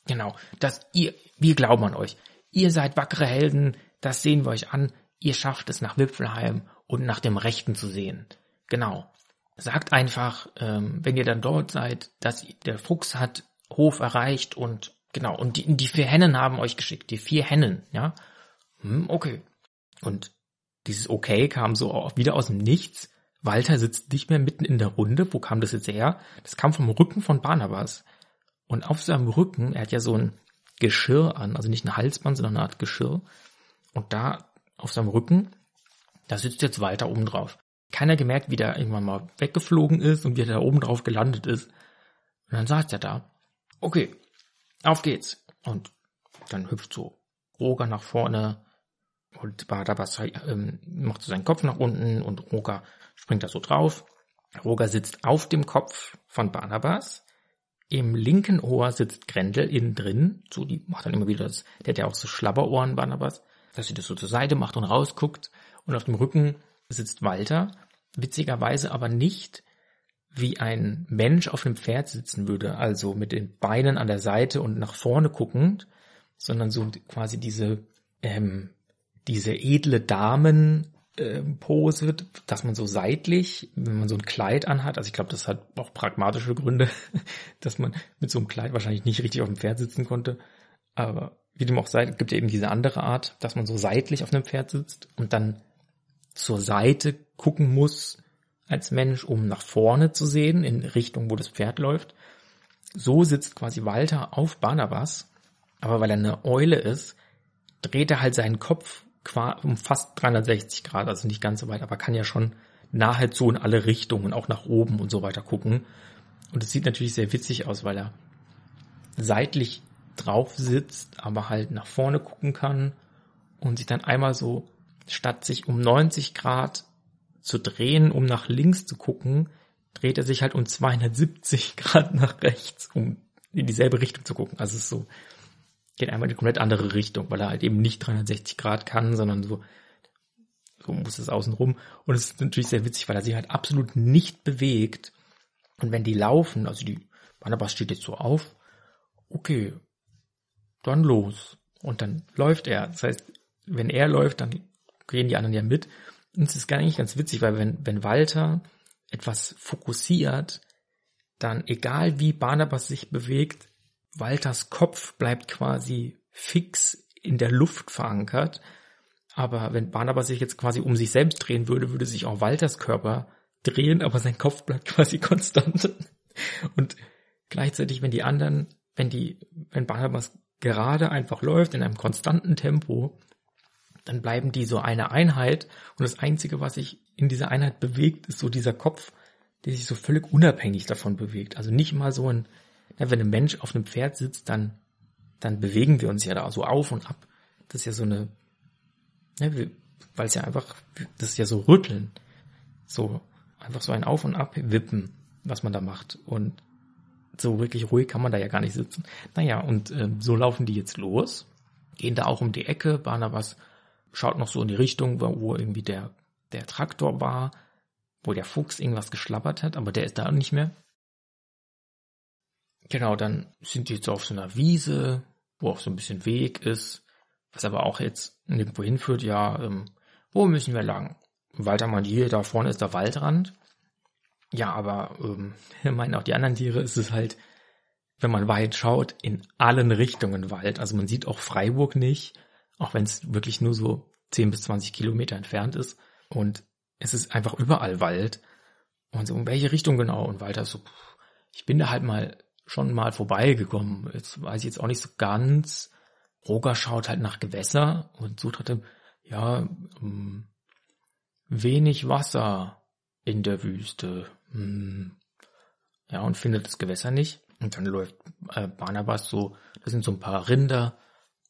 Genau, dass ihr, wir glauben an euch. Ihr seid wackere Helden, das sehen wir euch an. Ihr schafft es nach Wipfelheim und nach dem Rechten zu sehen. Genau. Sagt einfach, ähm, wenn ihr dann dort seid, dass der Fuchs hat Hof erreicht und genau, und die, die vier Hennen haben euch geschickt, die vier Hennen, ja. Hm, okay. Und dieses Okay kam so auch wieder aus dem Nichts. Walter sitzt nicht mehr mitten in der Runde. Wo kam das jetzt her? Das kam vom Rücken von Barnabas. Und auf seinem Rücken, er hat ja so ein Geschirr an, also nicht ein Halsband, sondern eine Art Geschirr. Und da auf seinem Rücken, da sitzt jetzt Walter oben drauf. Keiner gemerkt, wie der irgendwann mal weggeflogen ist und wie er da oben drauf gelandet ist. Und dann saß er da. Okay, auf geht's. Und dann hüpft so Roger nach vorne und Barnabas ähm, macht so seinen Kopf nach unten und Roger springt da so drauf. Roger sitzt auf dem Kopf von Barnabas im linken Ohr sitzt Grendel innen drin, so die macht dann immer wieder das, der hat ja auch so Schlabberohren, Barnabas, dass sie das so zur Seite macht und rausguckt und auf dem Rücken sitzt Walter, witzigerweise aber nicht wie ein Mensch auf einem Pferd sitzen würde, also mit den Beinen an der Seite und nach vorne guckend, sondern so quasi diese ähm, diese edle Damen ähm, Pose, dass man so seitlich, wenn man so ein Kleid anhat, also ich glaube, das hat auch pragmatische Gründe, dass man mit so einem Kleid wahrscheinlich nicht richtig auf dem Pferd sitzen konnte. Aber wie dem auch sei, gibt ja eben diese andere Art, dass man so seitlich auf einem Pferd sitzt und dann zur Seite gucken muss als Mensch, um nach vorne zu sehen, in Richtung, wo das Pferd läuft. So sitzt quasi Walter auf Barnabas, aber weil er eine Eule ist, dreht er halt seinen Kopf um fast 360 Grad, also nicht ganz so weit, aber kann ja schon nahezu in alle Richtungen, auch nach oben und so weiter gucken. Und es sieht natürlich sehr witzig aus, weil er seitlich drauf sitzt, aber halt nach vorne gucken kann und sich dann einmal so, statt sich um 90 Grad zu drehen, um nach links zu gucken, dreht er sich halt um 270 Grad nach rechts, um in dieselbe Richtung zu gucken. Also es ist so, geht einmal in eine komplett andere Richtung, weil er halt eben nicht 360 Grad kann, sondern so, so muss es außen rum. Und es ist natürlich sehr witzig, weil er sich halt absolut nicht bewegt. Und wenn die laufen, also die Barnabas steht jetzt so auf, okay, dann los. Und dann läuft er. Das heißt, wenn er läuft, dann gehen die anderen ja mit. Und es ist gar nicht ganz witzig, weil wenn, wenn Walter etwas fokussiert, dann egal wie Barnabas sich bewegt, Walters Kopf bleibt quasi fix in der Luft verankert. Aber wenn Barnabas sich jetzt quasi um sich selbst drehen würde, würde sich auch Walters Körper drehen, aber sein Kopf bleibt quasi konstant. Und gleichzeitig, wenn die anderen, wenn die, wenn Barnabas gerade einfach läuft in einem konstanten Tempo, dann bleiben die so eine Einheit und das Einzige, was sich in dieser Einheit bewegt, ist so dieser Kopf, der sich so völlig unabhängig davon bewegt. Also nicht mal so ein, wenn ein Mensch auf einem Pferd sitzt, dann, dann bewegen wir uns ja da so auf und ab. Das ist ja so eine, weil es ja einfach, das ist ja so rütteln. So, einfach so ein Auf und Ab wippen, was man da macht. Und so wirklich ruhig kann man da ja gar nicht sitzen. Naja, und äh, so laufen die jetzt los, gehen da auch um die Ecke. Barnabas schaut noch so in die Richtung, wo, irgendwie der, der Traktor war, wo der Fuchs irgendwas geschlappert hat, aber der ist da nicht mehr. Genau, dann sind die jetzt auf so einer Wiese, wo auch so ein bisschen Weg ist, was aber auch jetzt nirgendwo hinführt. Ja, ähm, wo müssen wir lang? Walter meint, hier, da vorne ist der Waldrand. Ja, aber ähm, meinen auch die anderen Tiere, ist es halt, wenn man weit schaut, in allen Richtungen Wald. Also man sieht auch Freiburg nicht, auch wenn es wirklich nur so 10 bis 20 Kilometer entfernt ist. Und es ist einfach überall Wald. Und so, in welche Richtung genau? Und Walter so, ich bin da halt mal schon mal vorbeigekommen. Jetzt weiß ich jetzt auch nicht so ganz. Roger schaut halt nach Gewässer und sucht halt, ja, ähm, wenig Wasser in der Wüste. Hm. Ja, und findet das Gewässer nicht. Und dann läuft äh, Barnabas so, das sind so ein paar Rinder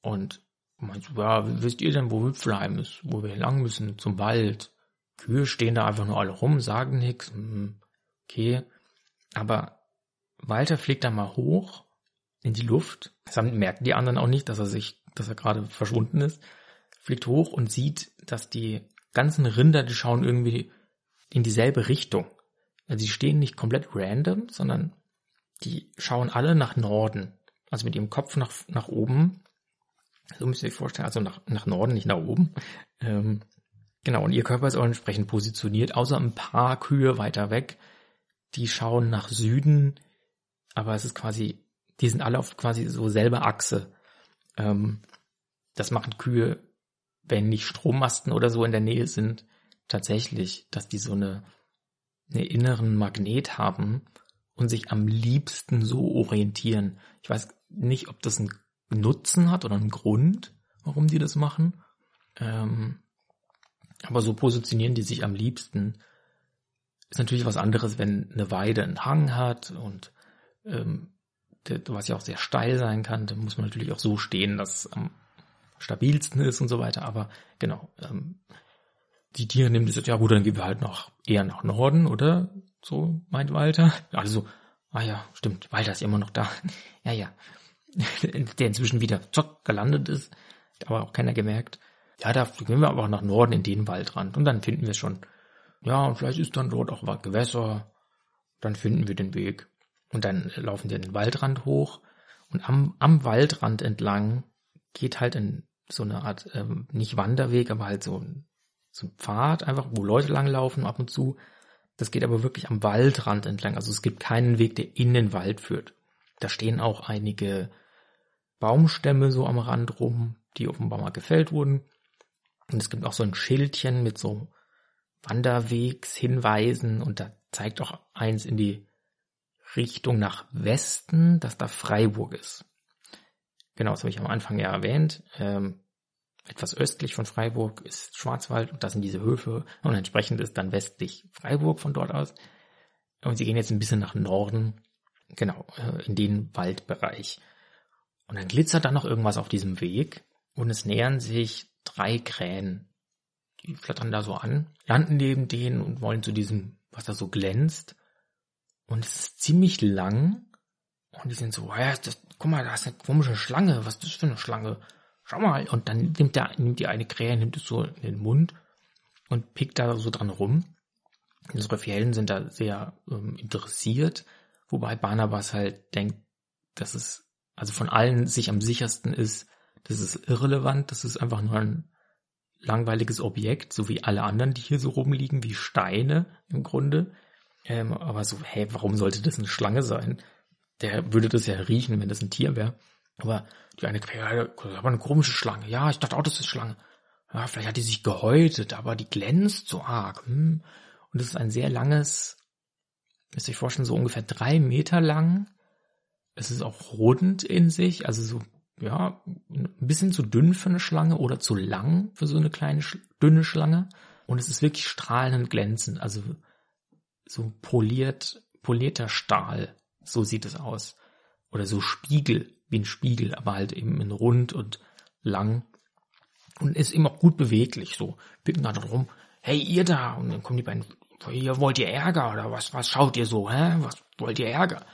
und meint so, ja, wisst ihr denn, wo Hüpfleim ist, wo wir lang müssen, zum Wald? Kühe stehen da einfach nur alle rum, sagen nichts. Hm, okay. Aber Walter fliegt da mal hoch in die Luft. Das merken die anderen auch nicht, dass er sich, dass er gerade verschwunden ist. Fliegt hoch und sieht, dass die ganzen Rinder, die schauen irgendwie in dieselbe Richtung. Also die stehen nicht komplett random, sondern die schauen alle nach Norden. Also mit ihrem Kopf nach, nach oben. So müsst ihr euch vorstellen, also nach, nach Norden, nicht nach oben. Ähm, genau, und ihr Körper ist auch entsprechend positioniert, außer ein paar Kühe weiter weg. Die schauen nach Süden, aber es ist quasi, die sind alle auf quasi so selber Achse. Ähm, das machen Kühe, wenn nicht Strommasten oder so in der Nähe sind, tatsächlich, dass die so eine, eine inneren Magnet haben und sich am liebsten so orientieren. Ich weiß nicht, ob das einen Nutzen hat oder einen Grund, warum die das machen. Ähm, aber so positionieren die sich am liebsten. Ist natürlich was anderes, wenn eine Weide einen Hang hat und ähm, was ja auch sehr steil sein kann, dann muss man natürlich auch so stehen, dass es am stabilsten ist und so weiter. Aber genau, ähm, die Tiere nehmen das ja gut, dann gehen wir halt noch eher nach Norden, oder? So meint Walter. Also, ah ja, stimmt, Walter ist immer noch da. ja, ja. Der inzwischen wieder zock gelandet ist, aber auch keiner gemerkt. Ja, da gehen wir aber nach Norden in den Waldrand und dann finden wir schon. Ja, und vielleicht ist dann dort auch Gewässer. Dann finden wir den Weg. Und dann laufen wir den Waldrand hoch und am, am Waldrand entlang geht halt in so eine Art, ähm, nicht Wanderweg, aber halt so ein so ein Pfad einfach, wo Leute langlaufen ab und zu. Das geht aber wirklich am Waldrand entlang. Also es gibt keinen Weg, der in den Wald führt. Da stehen auch einige Baumstämme so am Rand rum, die offenbar mal gefällt wurden. Und es gibt auch so ein Schildchen mit so Wanderwegshinweisen und da zeigt auch eins in die Richtung nach Westen, dass da Freiburg ist. Genau, das habe ich am Anfang ja erwähnt. Ähm, etwas östlich von Freiburg ist Schwarzwald und das sind diese Höfe und entsprechend ist dann westlich Freiburg von dort aus. Und sie gehen jetzt ein bisschen nach Norden, genau, äh, in den Waldbereich. Und dann glitzert da noch irgendwas auf diesem Weg und es nähern sich drei Krähen. Die flattern da so an, landen neben denen und wollen zu diesem, was da so glänzt. und es ist ziemlich lang und die sind so, ja, das, guck mal, da ist eine komische Schlange, was ist das für eine Schlange? Schau mal. Und dann nimmt der, nimmt die eine Krähe, nimmt es so in den Mund und pickt da so dran rum. Unsere Fjellen sind da sehr ähm, interessiert, wobei Barnabas halt denkt, dass es also von allen sich am sichersten ist, das ist irrelevant, das ist einfach nur ein langweiliges Objekt, so wie alle anderen, die hier so rumliegen, wie Steine im Grunde. Ähm, aber so, hey, warum sollte das eine Schlange sein? Der würde das ja riechen, wenn das ein Tier wäre. Aber die eine Quere, aber eine komische Schlange. Ja, ich dachte auch, das ist Schlange. Ja, vielleicht hat die sich gehäutet, aber die glänzt so arg. Hm. Und es ist ein sehr langes, müsst ihr euch vorstellen, so ungefähr drei Meter lang. Es ist auch rund in sich, also so, ja, ein bisschen zu dünn für eine Schlange oder zu lang für so eine kleine, dünne Schlange. Und es ist wirklich strahlend glänzend, also so poliert, polierter Stahl. So sieht es aus. Oder so Spiegel, wie ein Spiegel, aber halt eben in rund und lang. Und ist eben auch gut beweglich, so. Picken da rum, hey, ihr da, und dann kommen die beiden, ihr wollt ihr Ärger, oder was, was schaut ihr so, hä? Was wollt ihr Ärger?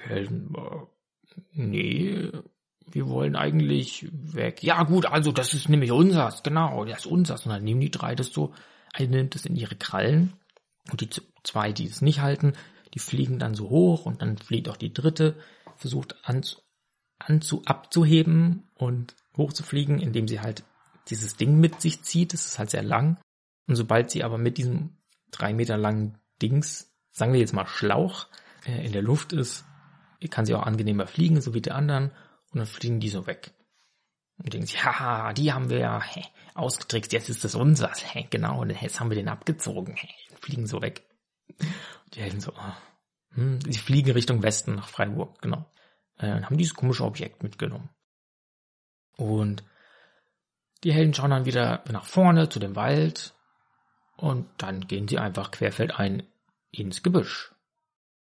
Helden, äh, nee, wir wollen eigentlich weg. Ja gut, also das ist nämlich unsers, genau, das ist unsers. Und dann nehmen die drei das so, eine nimmt das in ihre Krallen und die zwei, die es nicht halten, die fliegen dann so hoch und dann fliegt auch die dritte, versucht an, anzu, abzuheben und hochzufliegen, indem sie halt dieses Ding mit sich zieht. Das ist halt sehr lang. Und sobald sie aber mit diesem drei Meter langen Dings, sagen wir jetzt mal Schlauch, äh, in der Luft ist, kann sie auch angenehmer fliegen, so wie die anderen. Und dann fliegen die so weg. Und denken sie, haha, die haben wir ja hä, ausgetrickst, jetzt ist das unseres. Hä, genau, und jetzt haben wir den abgezogen. Hä, fliegen so weg. Die Helden so, oh. hm, sie fliegen Richtung Westen nach Freiburg, genau. Äh, haben dieses komische Objekt mitgenommen. Und die Helden schauen dann wieder nach vorne zu dem Wald und dann gehen sie einfach querfeldein ins Gebüsch.